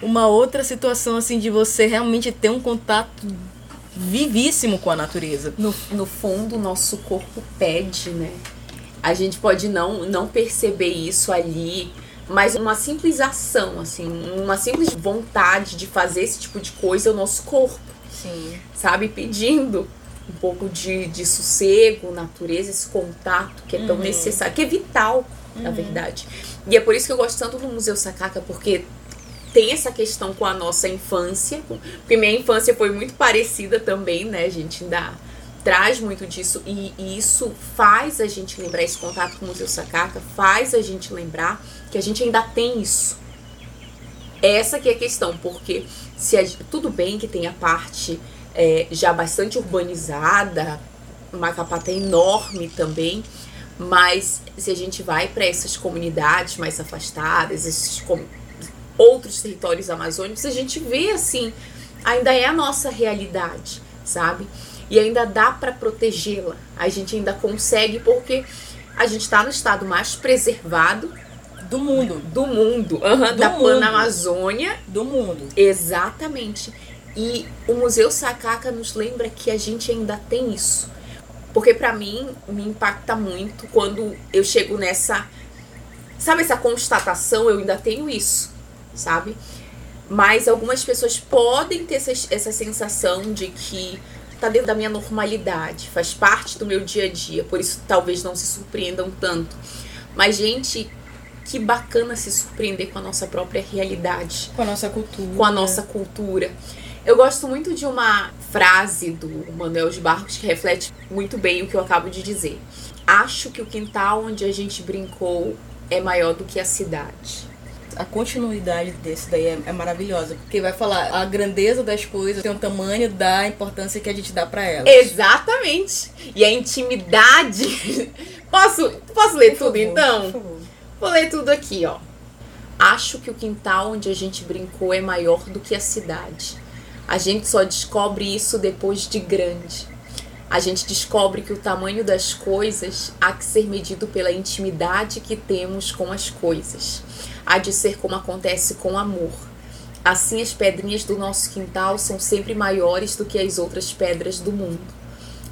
uma outra situação assim de você realmente ter um contato vivíssimo com a natureza. No, no fundo, o nosso corpo pede, né? A gente pode não, não perceber isso ali, mas uma simples ação, assim, uma simples vontade de fazer esse tipo de coisa, o nosso corpo, Sim. sabe, pedindo um pouco de, de sossego, natureza, esse contato que é tão uhum. necessário, que é vital, uhum. na verdade. E é por isso que eu gosto tanto do Museu Sacaca, porque tem essa questão com a nossa infância, porque minha infância foi muito parecida também, né? A gente ainda traz muito disso e, e, isso faz a gente lembrar esse contato com o Museu Sacaca, faz a gente lembrar que a gente ainda tem isso. Essa que é a questão, porque se a, tudo bem que tem a parte é, já bastante urbanizada, Macapá tá enorme também, mas se a gente vai para essas comunidades mais afastadas, esses com, outros territórios amazônicos, a gente vê assim, ainda é a nossa realidade, sabe? E ainda dá para protegê-la. A gente ainda consegue porque a gente está no estado mais preservado do mundo. Do mundo. Uhum, Do da mundo. Panamazônia. Do mundo. Exatamente. E o Museu Sacaca nos lembra que a gente ainda tem isso. Porque pra mim me impacta muito quando eu chego nessa sabe essa constatação, eu ainda tenho isso, sabe? Mas algumas pessoas podem ter essa, essa sensação de que tá dentro da minha normalidade, faz parte do meu dia a dia, por isso talvez não se surpreendam tanto. Mas gente, que bacana se surpreender com a nossa própria realidade Com a nossa cultura. com a nossa cultura. Eu gosto muito de uma frase do Manuel de Barros que reflete muito bem o que eu acabo de dizer. Acho que o quintal onde a gente brincou é maior do que a cidade. A continuidade desse daí é, é maravilhosa. Porque vai falar a grandeza das coisas tem o tamanho da importância que a gente dá pra elas. Exatamente. E a intimidade. Posso, posso ler Por tudo favor, então? Vou ler tudo aqui, ó. Acho que o quintal onde a gente brincou é maior do que a cidade. A gente só descobre isso depois de grande. A gente descobre que o tamanho das coisas há que ser medido pela intimidade que temos com as coisas. Há de ser como acontece com amor. Assim, as pedrinhas do nosso quintal são sempre maiores do que as outras pedras do mundo,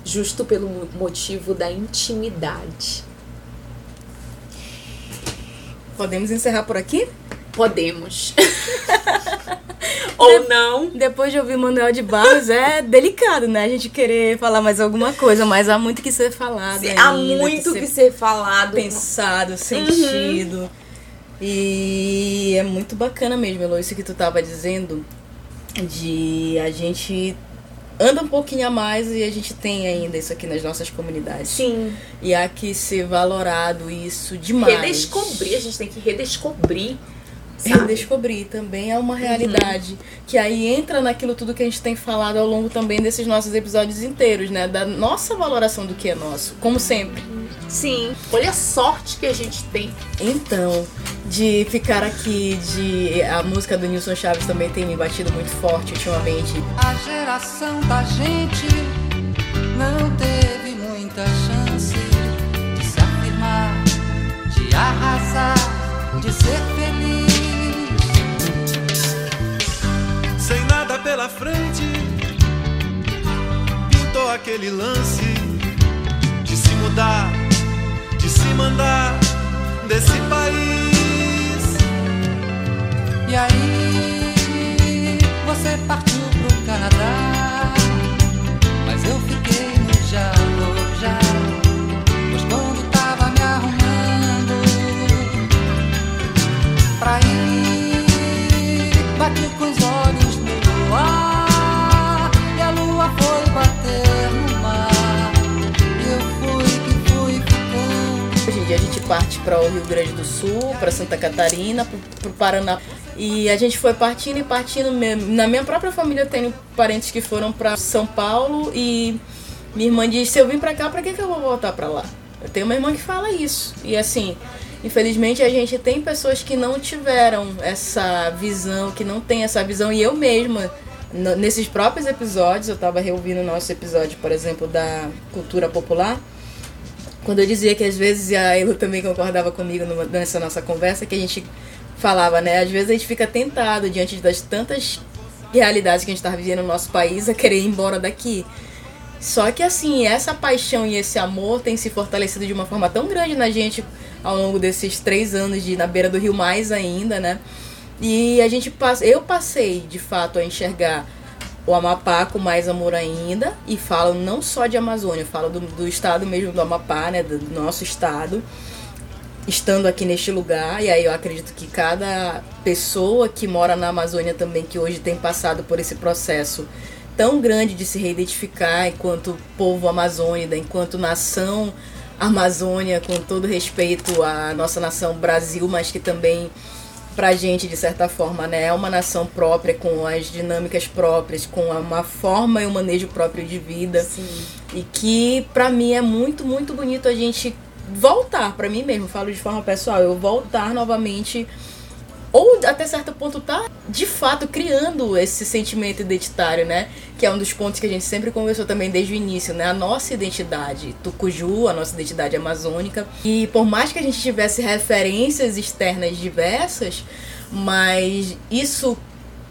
justo pelo mo- motivo da intimidade. Podemos encerrar por aqui? Podemos. Ou não. Depois de ouvir Manuel de Barros, é delicado, né? A gente querer falar mais alguma coisa, mas há muito que ser falado. Há ainda, muito que que ser ser falado. pensado, sentido. E é muito bacana mesmo, Elo, isso que tu tava dizendo, de a gente anda um pouquinho a mais e a gente tem ainda isso aqui nas nossas comunidades. Sim. E há que ser valorado isso demais. Redescobrir, a gente tem que redescobrir. Sabe? Redescobrir também é uma realidade. Que aí entra naquilo tudo que a gente tem falado ao longo também desses nossos episódios inteiros, né? Da nossa valoração do que é nosso, como sempre. Sim. Olha a sorte que a gente tem. Então, de ficar aqui, de a música do Nilson Chaves também tem me batido muito forte ultimamente. A geração da gente não teve muita chance de se afirmar, de arrasar, de ser feliz. Pela frente. Pintou aquele lance de se mudar, de se mandar desse país. E aí você partiu pro Canadá, mas eu fiquei gente parte para o Rio Grande do Sul, para Santa Catarina, pro, pro Paraná. E a gente foi partindo e partindo. Na minha própria família eu tenho parentes que foram para São Paulo e minha irmã diz: se eu vim para cá, para que, que eu vou voltar para lá? Eu tenho uma irmã que fala isso. E assim, infelizmente a gente tem pessoas que não tiveram essa visão, que não tem essa visão. E eu mesma, nesses próprios episódios, eu estava reouvindo o nosso episódio, por exemplo, da cultura popular. Quando eu dizia que às vezes, e a Elo também concordava comigo numa- nessa nossa conversa, que a gente falava, né? Às vezes a gente fica tentado diante das tantas realidades que a gente está vivendo no nosso país a querer ir embora daqui. Só que assim, essa paixão e esse amor tem se fortalecido de uma forma tão grande na gente ao longo desses três anos de na beira do rio mais ainda, né? E a gente passa, eu passei de fato a enxergar o Amapá com mais amor ainda e falo não só de Amazônia, falo do, do estado mesmo do Amapá, né, do, do nosso estado, estando aqui neste lugar. E aí eu acredito que cada pessoa que mora na Amazônia também, que hoje tem passado por esse processo tão grande de se reidentificar enquanto povo amazônida, enquanto nação Amazônia, com todo respeito à nossa nação Brasil, mas que também pra gente, de certa forma, né? É uma nação própria, com as dinâmicas próprias, com uma forma e um manejo próprio de vida. Sim. E que, pra mim, é muito, muito bonito a gente voltar, pra mim mesmo, falo de forma pessoal, eu voltar novamente ou até certo ponto tá de fato criando esse sentimento identitário, né? Que é um dos pontos que a gente sempre conversou também desde o início, né? A nossa identidade tucuju, a nossa identidade amazônica. E por mais que a gente tivesse referências externas diversas, mas isso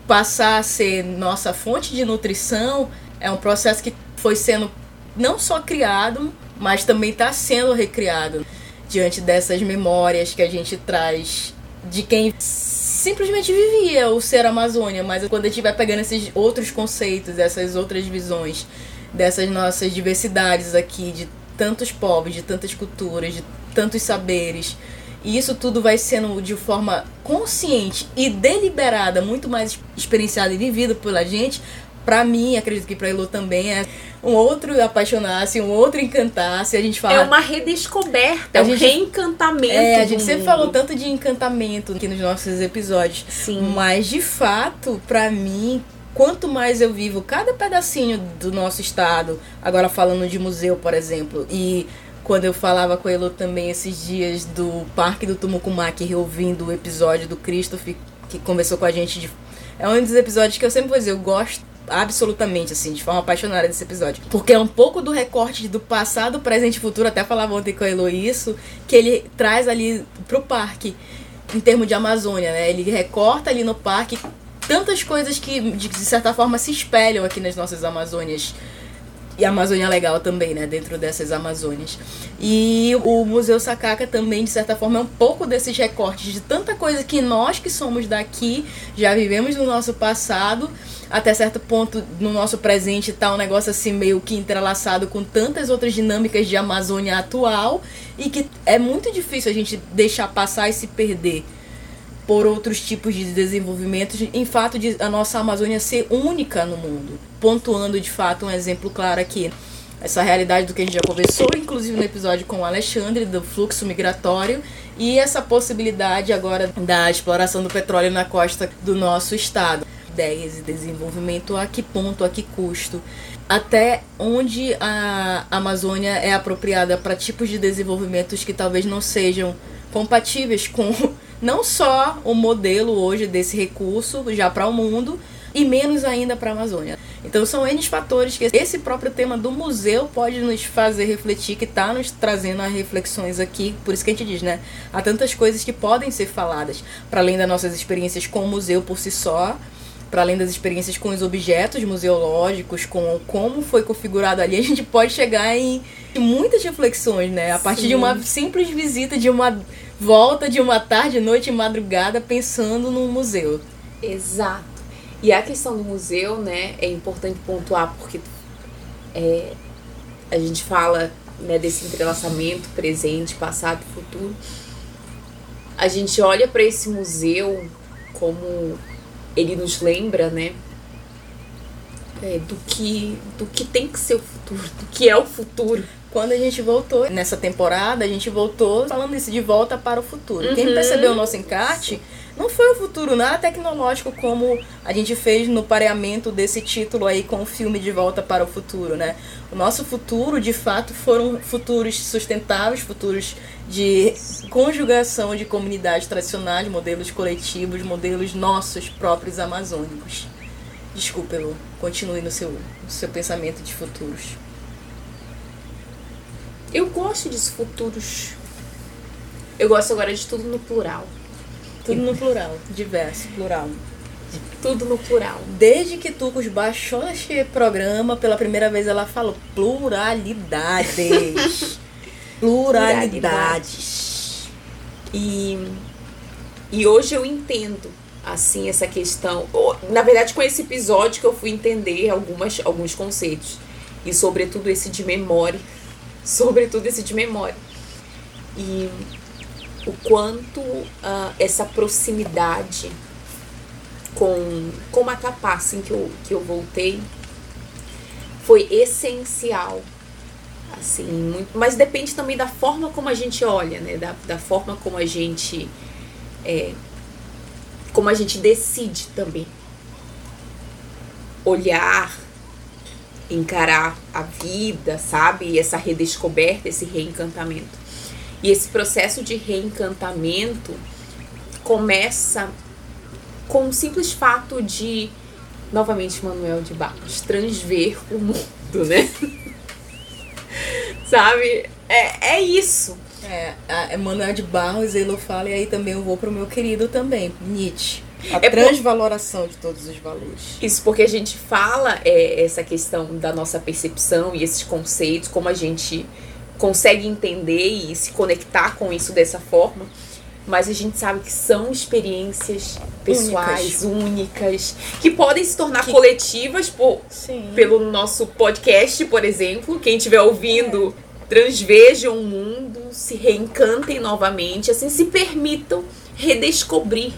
passar a ser nossa fonte de nutrição é um processo que foi sendo não só criado, mas também está sendo recriado diante dessas memórias que a gente traz de quem simplesmente vivia o ser Amazônia, mas quando a gente vai pegando esses outros conceitos, essas outras visões, dessas nossas diversidades aqui, de tantos povos, de tantas culturas, de tantos saberes, e isso tudo vai sendo de forma consciente e deliberada, muito mais experienciada e vivida pela gente, para mim, acredito que para Elo também é um outro apaixonar-se, um outro encantar-se. A gente fala. É uma redescoberta, é um gente- reencantamento. É, a gente sempre mundo. falou tanto de encantamento aqui nos nossos episódios. Sim. Mas de fato, pra mim, quanto mais eu vivo cada pedacinho do nosso estado, agora falando de museu, por exemplo, e quando eu falava com a Elo também esses dias do Parque do Tumucumaque, reouvindo o episódio do Christopher, que conversou com a gente. De, é um dos episódios que eu sempre vou dizer, eu gosto absolutamente, assim, de forma apaixonada desse episódio. Porque é um pouco do recorte do passado, presente e futuro, até falava ontem com a Elo isso, que ele traz ali pro parque, em termos de Amazônia, né? Ele recorta ali no parque tantas coisas que, de, certa forma, se espelham aqui nas nossas Amazônias. E Amazônia Legal também, né? Dentro dessas Amazônias. E o Museu Sacaca também, de certa forma, é um pouco desses recortes de tanta coisa que nós que somos daqui já vivemos no nosso passado, até certo ponto no nosso presente tá um negócio assim meio que entrelaçado com tantas outras dinâmicas de Amazônia atual e que é muito difícil a gente deixar passar e se perder por outros tipos de desenvolvimentos, em fato de a nossa Amazônia ser única no mundo. Pontuando de fato um exemplo claro aqui, essa realidade do que a gente já conversou, inclusive no episódio com o Alexandre, do fluxo migratório, e essa possibilidade agora da exploração do petróleo na costa do nosso estado. Ideias e desenvolvimento, a que ponto, a que custo. Até onde a Amazônia é apropriada para tipos de desenvolvimentos que talvez não sejam compatíveis com não só o modelo hoje desse recurso já para o mundo e menos ainda para a Amazônia. Então são N fatores que esse próprio tema do museu pode nos fazer refletir, que está nos trazendo a reflexões aqui. Por isso que a gente diz, né? Há tantas coisas que podem ser faladas, para além das nossas experiências com o museu por si só, para além das experiências com os objetos museológicos, com como foi configurado ali, a gente pode chegar em muitas reflexões, né? A partir de Sim. uma simples visita, de uma volta de uma tarde, noite e madrugada pensando no museu. Exato. E a questão do museu, né, é importante pontuar porque é, a gente fala né, desse entrelaçamento presente, passado e futuro. A gente olha para esse museu como ele nos lembra, né, é, do que do que tem que ser o futuro, do que é o futuro. Quando a gente voltou nessa temporada, a gente voltou falando isso de volta para o futuro. Quem Uhum. percebeu o nosso encarte não foi o futuro nada tecnológico como a gente fez no pareamento desse título aí com o filme De Volta para o Futuro, né? O nosso futuro, de fato, foram futuros sustentáveis, futuros de conjugação de comunidades tradicionais, modelos coletivos, modelos nossos próprios amazônicos. Desculpa, Elu, continue no seu, no seu pensamento de futuros. Eu gosto dos futuros. Eu gosto agora de tudo no plural. Tudo no plural, diverso, plural. Tudo no plural. Desde que Tucos baixou este programa, pela primeira vez ela falou pluralidades. Pluralidades. E, e hoje eu entendo, assim, essa questão. Na verdade, com esse episódio que eu fui entender algumas, alguns conceitos. E sobretudo esse de memória. Sobretudo esse de memória. E o quanto ah, essa proximidade com, com Macapá, assim que eu, que eu voltei, foi essencial. Assim, muito, mas depende também da forma como a gente olha, né? Da, da forma como a gente é, como a gente decide também olhar, encarar a vida, sabe? E essa redescoberta, esse reencantamento. E esse processo de reencantamento começa com o simples fato de, novamente, Manuel de Barros, transver o mundo, né? Sabe? É, é isso. É, a Manuel de Barros, ele fala, e aí também eu vou pro meu querido também, Nietzsche. A É por- transvaloração de todos os valores. Isso porque a gente fala é, essa questão da nossa percepção e esses conceitos, como a gente consegue entender e se conectar com isso dessa forma, mas a gente sabe que são experiências pessoais, únicas, que podem se tornar Que- coletivas por, Sim. pelo nosso podcast, por exemplo. Quem estiver ouvindo, transvejam o mundo, se reencantem novamente, assim, se permitam redescobrir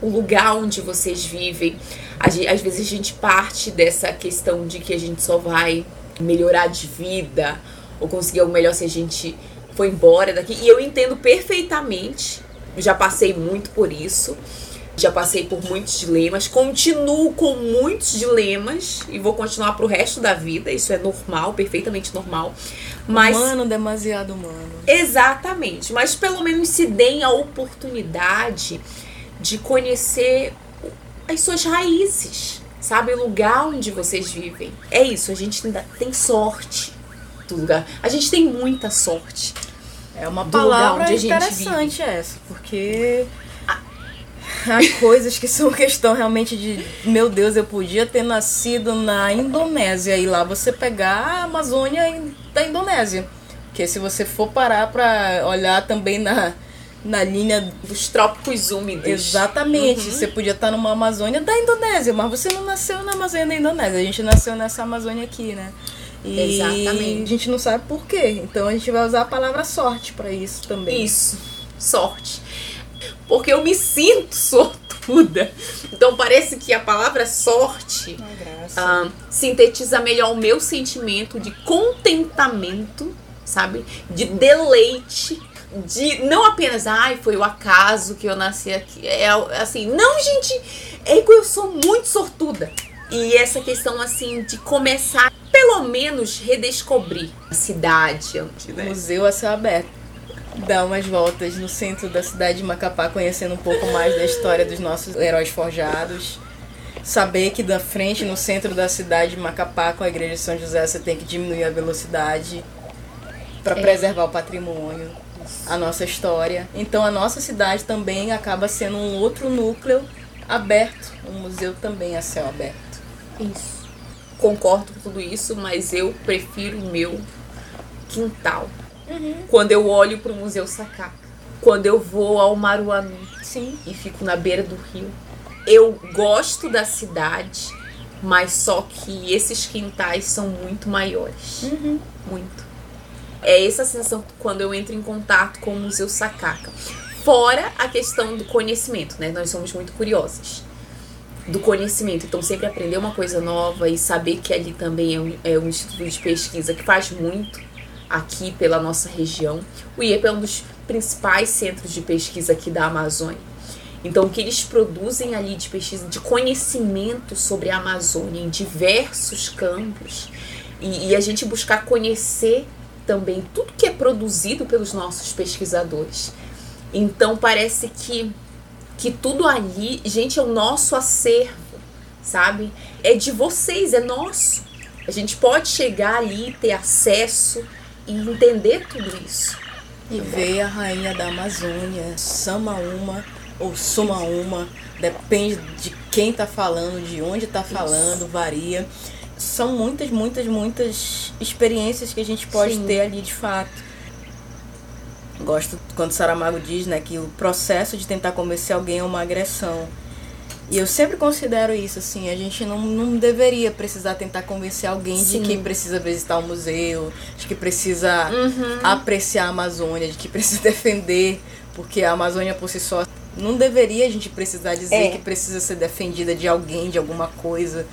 o lugar onde vocês vivem. Às vezes a gente parte dessa questão de que a gente só vai melhorar de vida ou conseguir algo melhor se a gente for embora daqui. E eu entendo perfeitamente, já passei muito por isso. Já passei por muitos dilemas, continuo com muitos dilemas e vou continuar pro resto da vida. Isso é normal, perfeitamente normal. Mas Humano, demasiado humano. Exatamente, mas pelo menos se deem a oportunidade de conhecer as suas raízes, sabe? O lugar onde vocês vivem. É isso, a gente ainda tem sorte do lugar. A gente tem muita sorte. É uma palavra gente interessante essa, porque há coisas que são questão realmente de, meu Deus, eu podia ter nascido na Indonésia e lá você pegar a Amazônia da Indonésia. Porque se você for parar pra olhar também na, na linha Dos trópicos úmidos. Exatamente. Uhum. Você podia estar numa Amazônia da Indonésia, mas você não nasceu na Amazônia da Indonésia. A gente nasceu nessa Amazônia aqui, né? E Exatamente. a gente não sabe por quê. Então a gente vai usar a palavra sorte pra isso também. Isso, sorte. Porque eu me sinto sortuda. Então parece que a palavra sorte ah, sintetiza melhor o meu sentimento de contentamento, sabe? De deleite. De não apenas, ai, foi o acaso que eu nasci aqui. É assim, não, gente, é que eu sou muito sortuda. E essa questão, assim, de começar, pelo menos, redescobrir a cidade antes, né? Museu a céu aberto. Dar umas voltas no centro da cidade de Macapá, conhecendo um pouco mais da história dos nossos heróis forjados. Saber que da frente, no centro da cidade de Macapá, com a igreja de São José, você tem que diminuir a velocidade para É. preservar o patrimônio, a nossa história. Então a nossa cidade também acaba sendo um outro núcleo aberto, um museu também a céu aberto. Isso. Concordo com tudo isso, mas eu prefiro o meu quintal. Quando eu olho pro Museu Sacaca. Quando eu vou ao Maruanu Sim. e fico na beira do rio. Eu gosto da cidade, mas só que esses quintais são muito maiores. Muito. É essa a sensação quando eu entro em contato com o Museu Sacaca. Fora a questão do conhecimento, né? Nós somos muito curiosas do conhecimento. Então, sempre aprender uma coisa nova e saber que ali também é um, é um instituto de pesquisa que faz muito aqui pela nossa região. O IEP é um dos principais centros de pesquisa aqui da Amazônia. Então, o que eles produzem ali de pesquisa, de conhecimento sobre a Amazônia em diversos campos, e, e a gente buscar conhecer também tudo que é produzido pelos nossos pesquisadores. Então, parece que que tudo ali, gente, é o nosso acervo, sabe? É de vocês, é nosso. A gente pode chegar ali, ter acesso e entender tudo isso. E ver a rainha da Amazônia, Sama Uma ou Suma Uma, depende de quem tá falando, de onde tá falando, varia. São muitas, muitas, muitas experiências que a gente pode Sim. ter ali de fato. Gosto quando Saramago diz né, que o processo de tentar convencer alguém é uma agressão. E eu sempre considero isso, assim, a gente não, não deveria precisar tentar convencer alguém Sim. de que precisa visitar o museu, de que precisa Uhum. apreciar a Amazônia, de que precisa defender, porque a Amazônia por si só não deveria a gente precisar dizer É. que precisa ser defendida de alguém, de alguma coisa.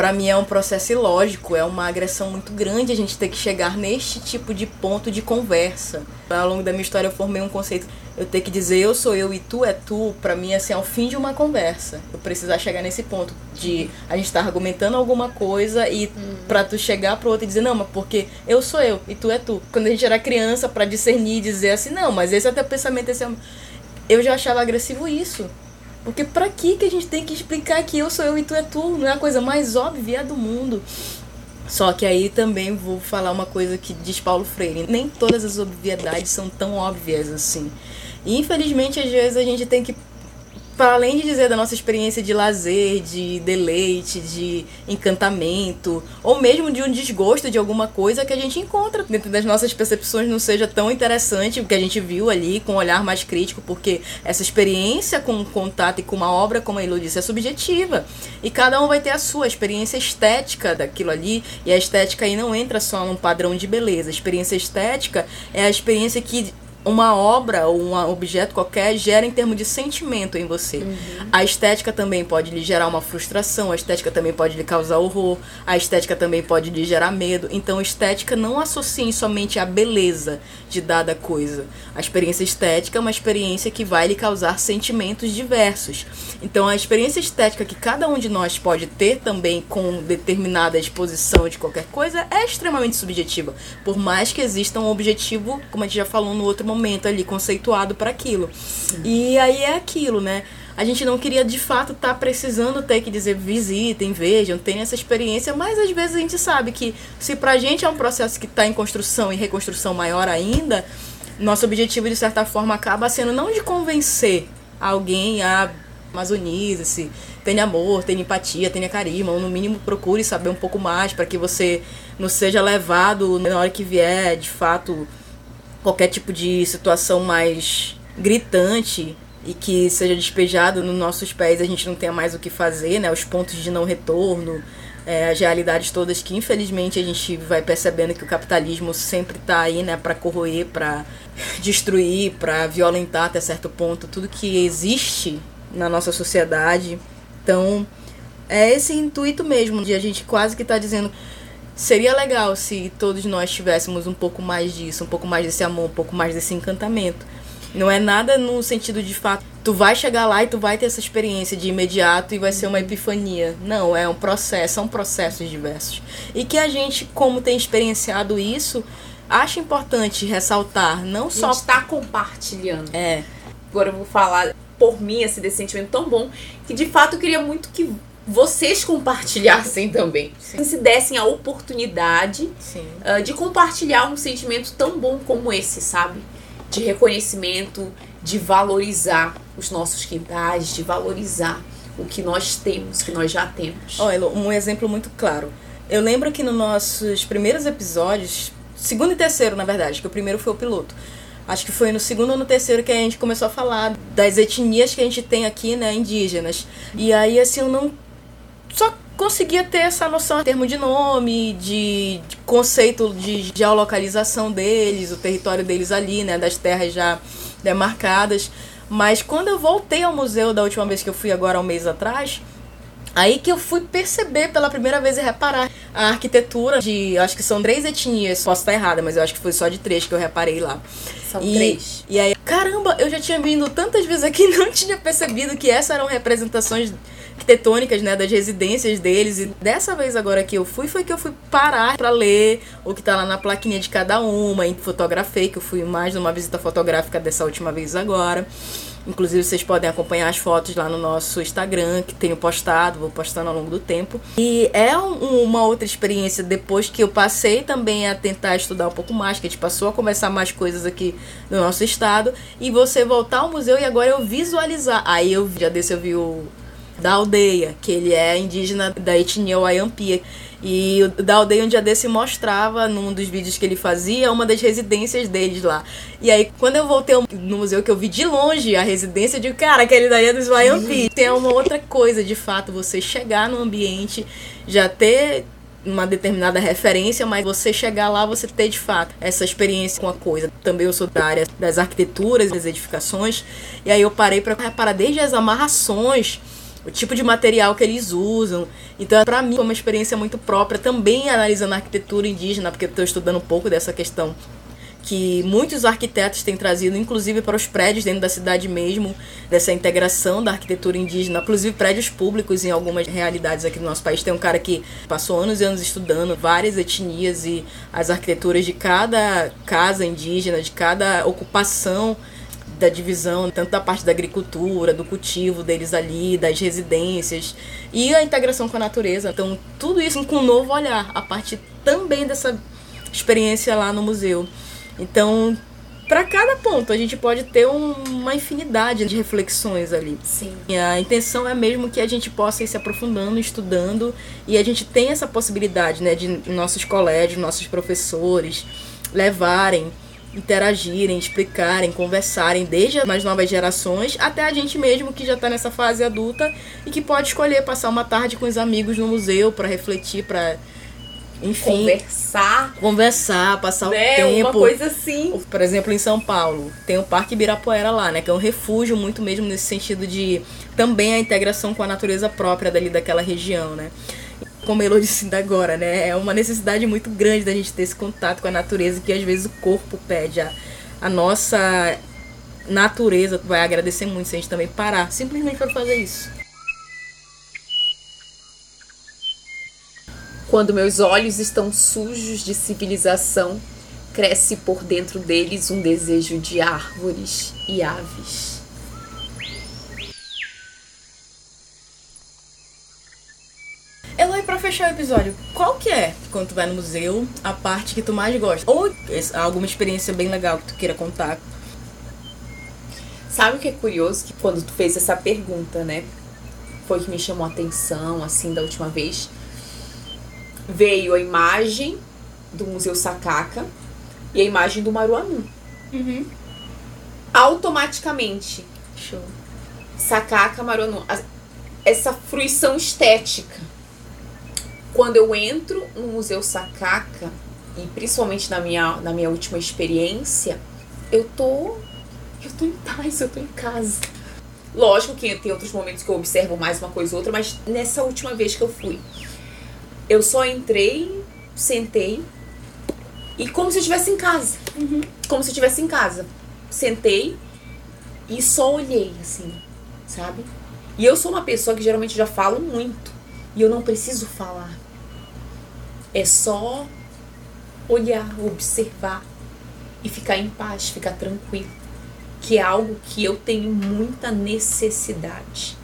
Pra mim é um processo ilógico, é uma agressão muito grande a gente ter que chegar neste tipo de ponto de conversa. Ao longo da minha história eu formei um conceito, eu ter que dizer eu sou eu e tu é tu, pra mim assim, é o fim de uma conversa. Eu precisar chegar nesse ponto de a gente estar tá argumentando alguma coisa e uhum. pra tu chegar pro outro e dizer não, mas porque eu sou eu e tu é tu. Quando a gente era criança para discernir e dizer assim, não, mas esse é teu pensamento, esse é eu já achava agressivo isso. Porque pra que que a gente tem que explicar que eu sou eu e tu é tu? Não é a coisa mais óbvia do mundo. Só que aí também vou falar uma coisa que diz Paulo Freire. Nem todas as obviedades são tão óbvias assim. E infelizmente às vezes a gente tem que para além de dizer da nossa experiência de lazer, de deleite, de encantamento, ou mesmo de um desgosto de alguma coisa que a gente encontra dentro das nossas percepções não seja tão interessante o que a gente viu ali com um olhar mais crítico, porque essa experiência com o contato e com uma obra, como a Elu disse, é subjetiva. E cada um vai ter a sua experiência estética daquilo ali, e a estética aí não entra só num padrão de beleza. A experiência estética é a experiência que uma obra ou um objeto qualquer gera em termos de sentimento em você. Uhum. A estética também pode lhe gerar uma frustração, a estética também pode lhe causar horror, a estética também pode lhe gerar medo. Então, estética não associe somente a beleza de dada coisa. A experiência estética é uma experiência que vai lhe causar sentimentos diversos. Então, a experiência estética que cada um de nós pode ter também com determinada exposição de qualquer coisa é extremamente subjetiva. Por mais que exista um objetivo, como a gente já falou no outro momento ali conceituado para aquilo. E aí é aquilo, né? A gente não queria de fato estar tá precisando ter que dizer visitem, vejam, tenham essa experiência, mas às vezes a gente sabe que se pra gente é um processo que está em construção e reconstrução maior ainda, nosso objetivo de certa forma acaba sendo não de convencer alguém a amazonize-se, tenha amor, tenha empatia, tenha carisma, ou no mínimo procure saber um pouco mais para que você não seja levado na hora que vier, de fato, qualquer tipo de situação mais gritante e que seja despejado nos nossos pés a gente não tenha mais o que fazer, né? Os pontos de não retorno, é, as realidades todas que infelizmente a gente vai percebendo que o capitalismo sempre está aí, né? Para corroer, para destruir, para violentar até certo ponto tudo que existe na nossa sociedade. Então é esse intuito mesmo de a gente quase que está dizendo Seria legal se todos nós tivéssemos um pouco mais disso, um pouco mais desse amor, um pouco mais desse encantamento. Não é nada no sentido de fato, tu vai chegar lá e tu vai ter essa experiência de imediato e vai ser uma epifania. Não, é um processo, são processos diversos. E que a gente, como tem experienciado isso, acha importante ressaltar, não só. A gente está compartilhando. É. Agora eu vou falar por mim, esse desse sentimento tão bom, que de fato eu queria muito que vocês compartilhassem também. Sim. Se dessem a oportunidade uh, de compartilhar um sentimento tão bom como esse, sabe? De reconhecimento, de valorizar os nossos quintais, de valorizar o que nós temos, que nós já temos. Olha, um exemplo muito claro. Eu lembro que nos nossos primeiros episódios, segundo e terceiro, na verdade, que o primeiro foi o piloto. Acho que foi no segundo ou no terceiro que a gente começou a falar das etnias que a gente tem aqui, né, indígenas. E aí, assim, eu não só conseguia ter essa noção em termos de nome, de, de, conceito de geolocalização deles, o território deles ali, né, das terras já demarcadas. Mas quando eu voltei ao museu da última vez que eu fui agora um mês atrás, aí que eu fui perceber pela primeira vez e reparar a arquitetura de, acho que são três etnias, posso estar errada, mas eu acho que foi só de três que eu reparei lá. São e, três. E aí, caramba, eu já tinha vindo tantas vezes aqui e não tinha percebido que essas eram representações arquitetônicas, né, das residências deles. E dessa vez agora que eu fui, foi que eu fui parar para ler o que tá lá na plaquinha de cada uma, e fotografei, que eu fui mais numa visita fotográfica dessa última vez agora. Inclusive, vocês podem acompanhar as fotos lá no nosso Instagram, que tenho postado, vou postando ao longo do tempo. E é um, uma outra experiência depois que eu passei também a tentar estudar um pouco mais, que a gente passou a começar mais coisas aqui no nosso estado, e você voltar ao museu e agora eu visualizar. Aí eu já desse eu vi o da aldeia, que ele é indígena da etnia Wayampi. E o da aldeia um dia desse mostrava, num dos vídeos que ele fazia, uma das residências deles lá. E aí, quando eu voltei no museu, que eu vi de longe a residência, de cara, aquele daí é dos Wayampi. Tem uma outra coisa, de fato, você chegar no ambiente, já ter uma determinada referência, mas você chegar lá, você ter de fato essa experiência com a coisa. Também eu sou da área das arquiteturas, das edificações, e aí eu parei para reparar desde as amarrações o tipo de material que eles usam. Então, para mim, foi uma experiência muito própria, também analisando a arquitetura indígena, porque estou estudando um pouco dessa questão que muitos arquitetos têm trazido, inclusive para os prédios dentro da cidade mesmo, dessa integração da arquitetura indígena, inclusive prédios públicos em algumas realidades aqui no nosso país. Tem um cara que passou anos e anos estudando várias etnias e as arquiteturas de cada casa indígena, de cada ocupação da divisão, tanto da parte da agricultura, do cultivo deles ali, das residências e a integração com a natureza. Então, tudo isso com um novo olhar, a partir também dessa experiência lá no museu. Então, para cada ponto, a gente pode ter um, uma infinidade de reflexões ali. Sim. E a intenção é mesmo que a gente possa ir se aprofundando, estudando, e a gente tem essa possibilidade, né, de nossos colégios, nossos professores levarem interagirem, explicarem, conversarem, desde as novas gerações até a gente mesmo que já está nessa fase adulta e que pode escolher passar uma tarde com os amigos no museu para refletir, para enfim, conversar, conversar, passar né? o tempo. Uma coisa assim. Por exemplo, em São Paulo, tem o Parque Ibirapuera lá, né, que é um refúgio muito mesmo nesse sentido de também a integração com a natureza própria dali daquela região, né? Como a Elo disse ainda agora, né? É uma necessidade muito grande da gente ter esse contato com a natureza que às vezes o corpo pede. A, a nossa natureza vai agradecer muito se a gente também parar simplesmente para fazer isso. Quando meus olhos estão sujos de civilização, cresce por dentro deles um desejo de árvores e aves. Eloy, pra fechar o episódio, qual que é, quando tu vai no museu, a parte que tu mais gosta? Ou alguma experiência bem legal que tu queira contar? Sabe o que é curioso? Que quando tu fez essa pergunta, né? Foi que me chamou a atenção, assim, da última vez. Veio a imagem do Museu Sakaka e a imagem do Maruanu. Uhum. Automaticamente. Show. Sakaka, Maruanu. Essa fruição estética quando eu entro no Museu Sakaka, e principalmente na minha, na minha última experiência, eu tô. Eu tô em paz, eu tô em casa. Lógico que tem outros momentos que eu observo mais uma coisa ou outra, mas nessa última vez que eu fui, eu só entrei, sentei, e como se eu estivesse em casa. Uhum. Como se eu estivesse em casa. Sentei e só olhei, assim, sabe? E eu sou uma pessoa que geralmente já falo muito. E eu não preciso falar. É só olhar, observar e ficar em paz, ficar tranquilo. Que é algo que eu tenho muita necessidade.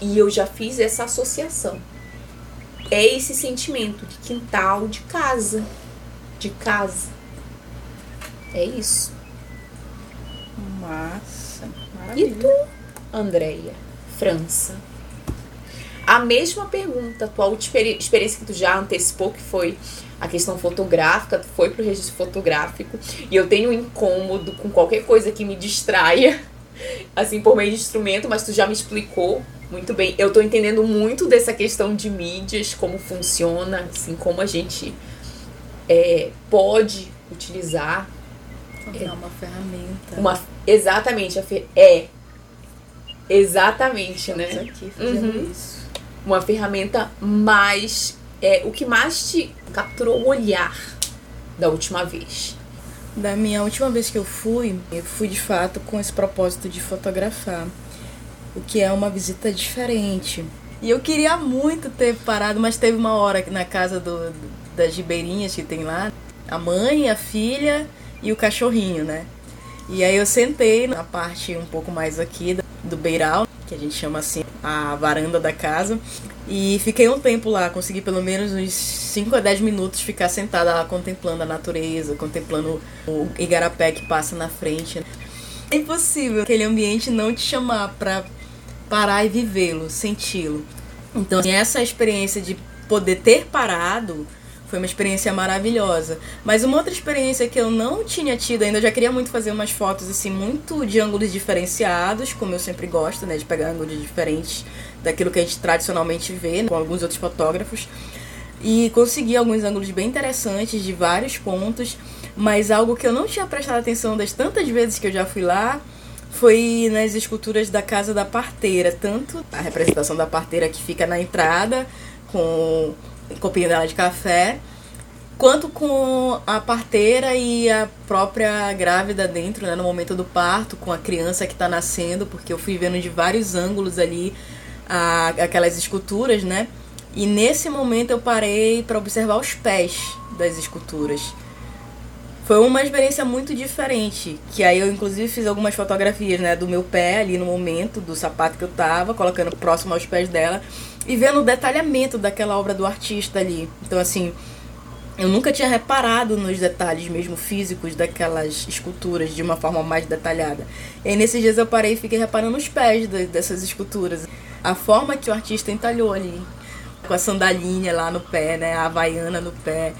E eu já fiz essa associação. É esse sentimento de quintal, de casa. De casa. É isso. Massa. E tu, Andréia? França? A mesma pergunta, tua última experiência que tu já antecipou, que foi a questão fotográfica, tu foi pro registro fotográfico, e eu tenho um incômodo com qualquer coisa que me distraia, assim, por meio de instrumento, mas tu já me explicou muito bem. Eu tô entendendo muito dessa questão de mídias, como funciona, assim, como a gente é, pode utilizar. É uma ferramenta. Uma, exatamente, a fe, é. Exatamente, né? Estamos aqui fazendo Uhum. isso. Uma ferramenta mais. É, o que mais te capturou o olhar da última vez? Da minha última vez que eu fui, eu fui de fato com esse propósito de fotografar, o que é uma visita diferente. E eu queria muito ter parado, mas teve uma hora na casa do, das ribeirinhas que tem lá, a mãe, a filha e o cachorrinho, né? E aí eu sentei na parte um pouco mais aqui do- do beiral, que a gente chama assim a varanda da casa, e fiquei um tempo lá, consegui pelo menos uns 5 a 10 minutos ficar sentada lá contemplando a natureza, contemplando o igarapé que passa na frente. É impossível aquele ambiente não te chamar pra parar e vivê-lo, senti-lo. Então, assim, essa experiência de poder ter parado foi uma experiência maravilhosa. Mas uma outra experiência que eu não tinha tido ainda, eu já queria muito fazer umas fotos assim, muito de ângulos diferenciados, como eu sempre gosto, né, de pegar ângulos diferentes daquilo que a gente tradicionalmente vê né, com alguns outros fotógrafos. E consegui alguns ângulos bem interessantes de vários pontos, mas algo que eu não tinha prestado atenção das tantas vezes que eu já fui lá foi nas esculturas da Casa da Parteira, tanto a representação da parteira que fica na entrada com copinho dela de café, quanto com a parteira e a própria grávida dentro, né, no momento do parto, com a criança que está nascendo, porque eu fui vendo de vários ângulos ali a, aquelas esculturas, né? E nesse momento eu parei para observar os pés das esculturas. Foi uma experiência muito diferente, que aí eu inclusive fiz algumas fotografias, né, do meu pé ali no momento, do sapato que eu tava, colocando próximo aos pés dela e vendo o detalhamento daquela obra do artista ali. Então assim, eu nunca tinha reparado nos detalhes mesmo físicos daquelas esculturas de uma forma mais detalhada. E aí, nesses dias eu parei e fiquei reparando nos pés de, dessas esculturas. A forma que o artista entalhou ali, com a sandalinha lá no pé, né, a havaiana no pé.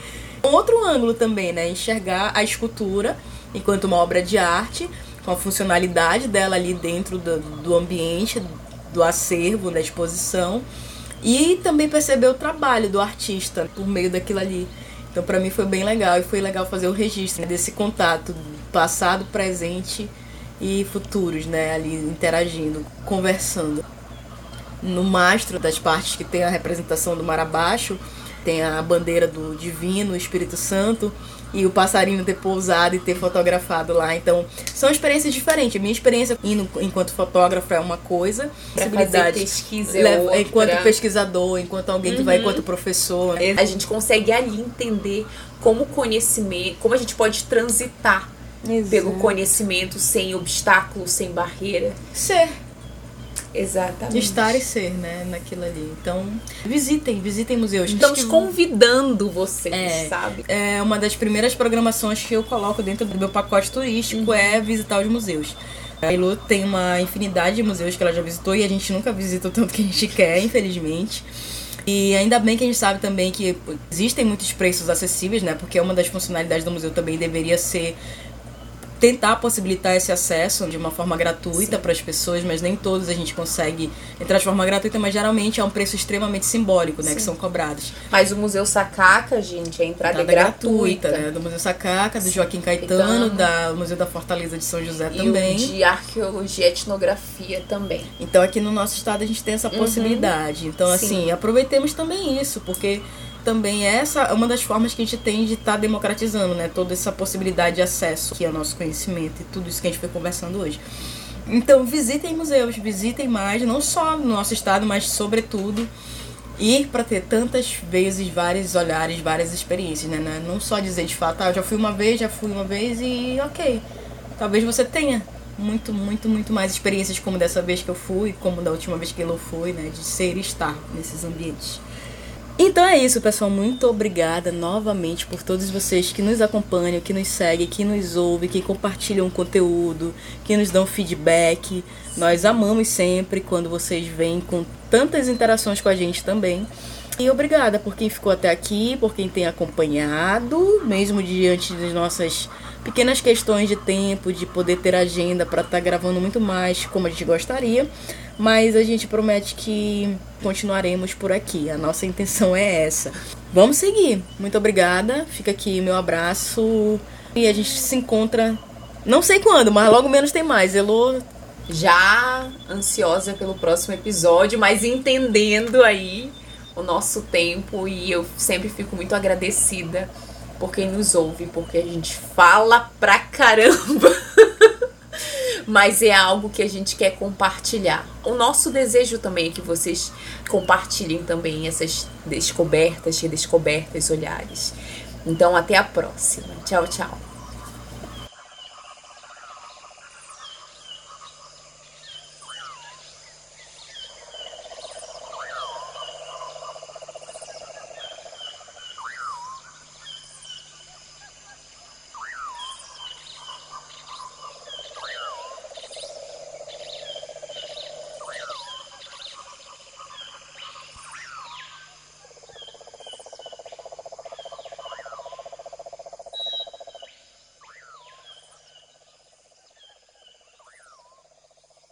Outro ângulo também, né? Enxergar a escultura enquanto uma obra de arte, com a funcionalidade dela ali dentro do, do ambiente, do acervo, da exposição. E também perceber o trabalho do artista por meio daquilo ali. Então, para mim foi bem legal e foi legal fazer o registro né, desse contato passado, presente e futuros, né, ali interagindo, conversando. No mastro das partes que tem a representação do mar abaixo, tem a bandeira do Divino, o Espírito Santo, e o passarinho ter pousado e ter fotografado lá. Então, são experiências diferentes. A minha experiência indo enquanto fotógrafo é uma coisa, possibilidade pesquisa é outra. enquanto pesquisador, enquanto alguém que vai Uhum. enquanto professor. né? A gente consegue ali entender como o conhecimento, como a gente pode transitar pelo conhecimento sem obstáculos, sem barreira. Ser, Exatamente. estar e ser, né, naquilo ali. Então, visitem, visitem museus. Estamos que- convidando vocês, É. sabe? É uma das primeiras programações que eu coloco dentro do meu pacote turístico Uhum. é visitar os museus. A Elu tem uma infinidade de museus que ela já visitou e a gente nunca visita o tanto que a gente quer, infelizmente. E ainda bem que a gente sabe também que existem muitos preços acessíveis, né? Porque uma das funcionalidades do museu também deveria ser tentar possibilitar esse acesso de uma forma gratuita para as pessoas, mas nem todos a gente consegue entrar de forma gratuita, mas geralmente é um preço extremamente simbólico, né? Que são cobrados. Mas o Museu Sacaca, gente, a entrada, é gratuita. né? Do Museu Sacaca, do Joaquim Caetano, Caetano. da do Museu da Fortaleza de São José E também. o de arqueologia e etnografia também. Então aqui no nosso estado a gente tem essa possibilidade. Então, Uhum. Sim. assim, aproveitemos também isso, porque também essa é uma das formas que a gente tem de estar democratizando, né? Toda essa possibilidade de acesso aqui ao nosso conhecimento e tudo isso que a gente foi conversando hoje. Então, visitem museus, visitem mais, não só no nosso estado, mas sobretudo ir para ter tantas vezes vários olhares, várias experiências, né? Não é Não só dizer de fato, ah, eu já fui uma vez, já fui uma vez e ok. Talvez você tenha muito, muito, muito mais experiências como dessa vez que eu fui, como da última vez que eu fui, né? De ser e estar nesses ambientes. Então é isso, pessoal. Muito obrigada novamente por todos vocês que nos acompanham, que nos seguem, que nos ouvem, que compartilham o conteúdo, que nos dão feedback. Nós amamos sempre quando vocês vêm com tantas interações com a gente também. E obrigada por quem ficou até aqui, por quem tem acompanhado, mesmo diante das nossas pequenas questões de tempo, de poder ter agenda para estar gravando muito mais como a gente gostaria. Mas a gente promete que continuaremos por aqui. A nossa intenção é essa. Vamos seguir. Muito obrigada. Fica aqui meu abraço. E a gente se encontra. Não sei quando, mas logo menos tem mais. Elô, Já ansiosa pelo próximo episódio, mas entendendo aí o nosso tempo e eu sempre fico muito agradecida por quem nos ouve, porque a gente fala pra caramba. Mas é algo que a gente quer compartilhar. O nosso desejo também é que vocês compartilhem também essas descobertas, redescobertas, olhares. Então, até a próxima. Tchau, tchau.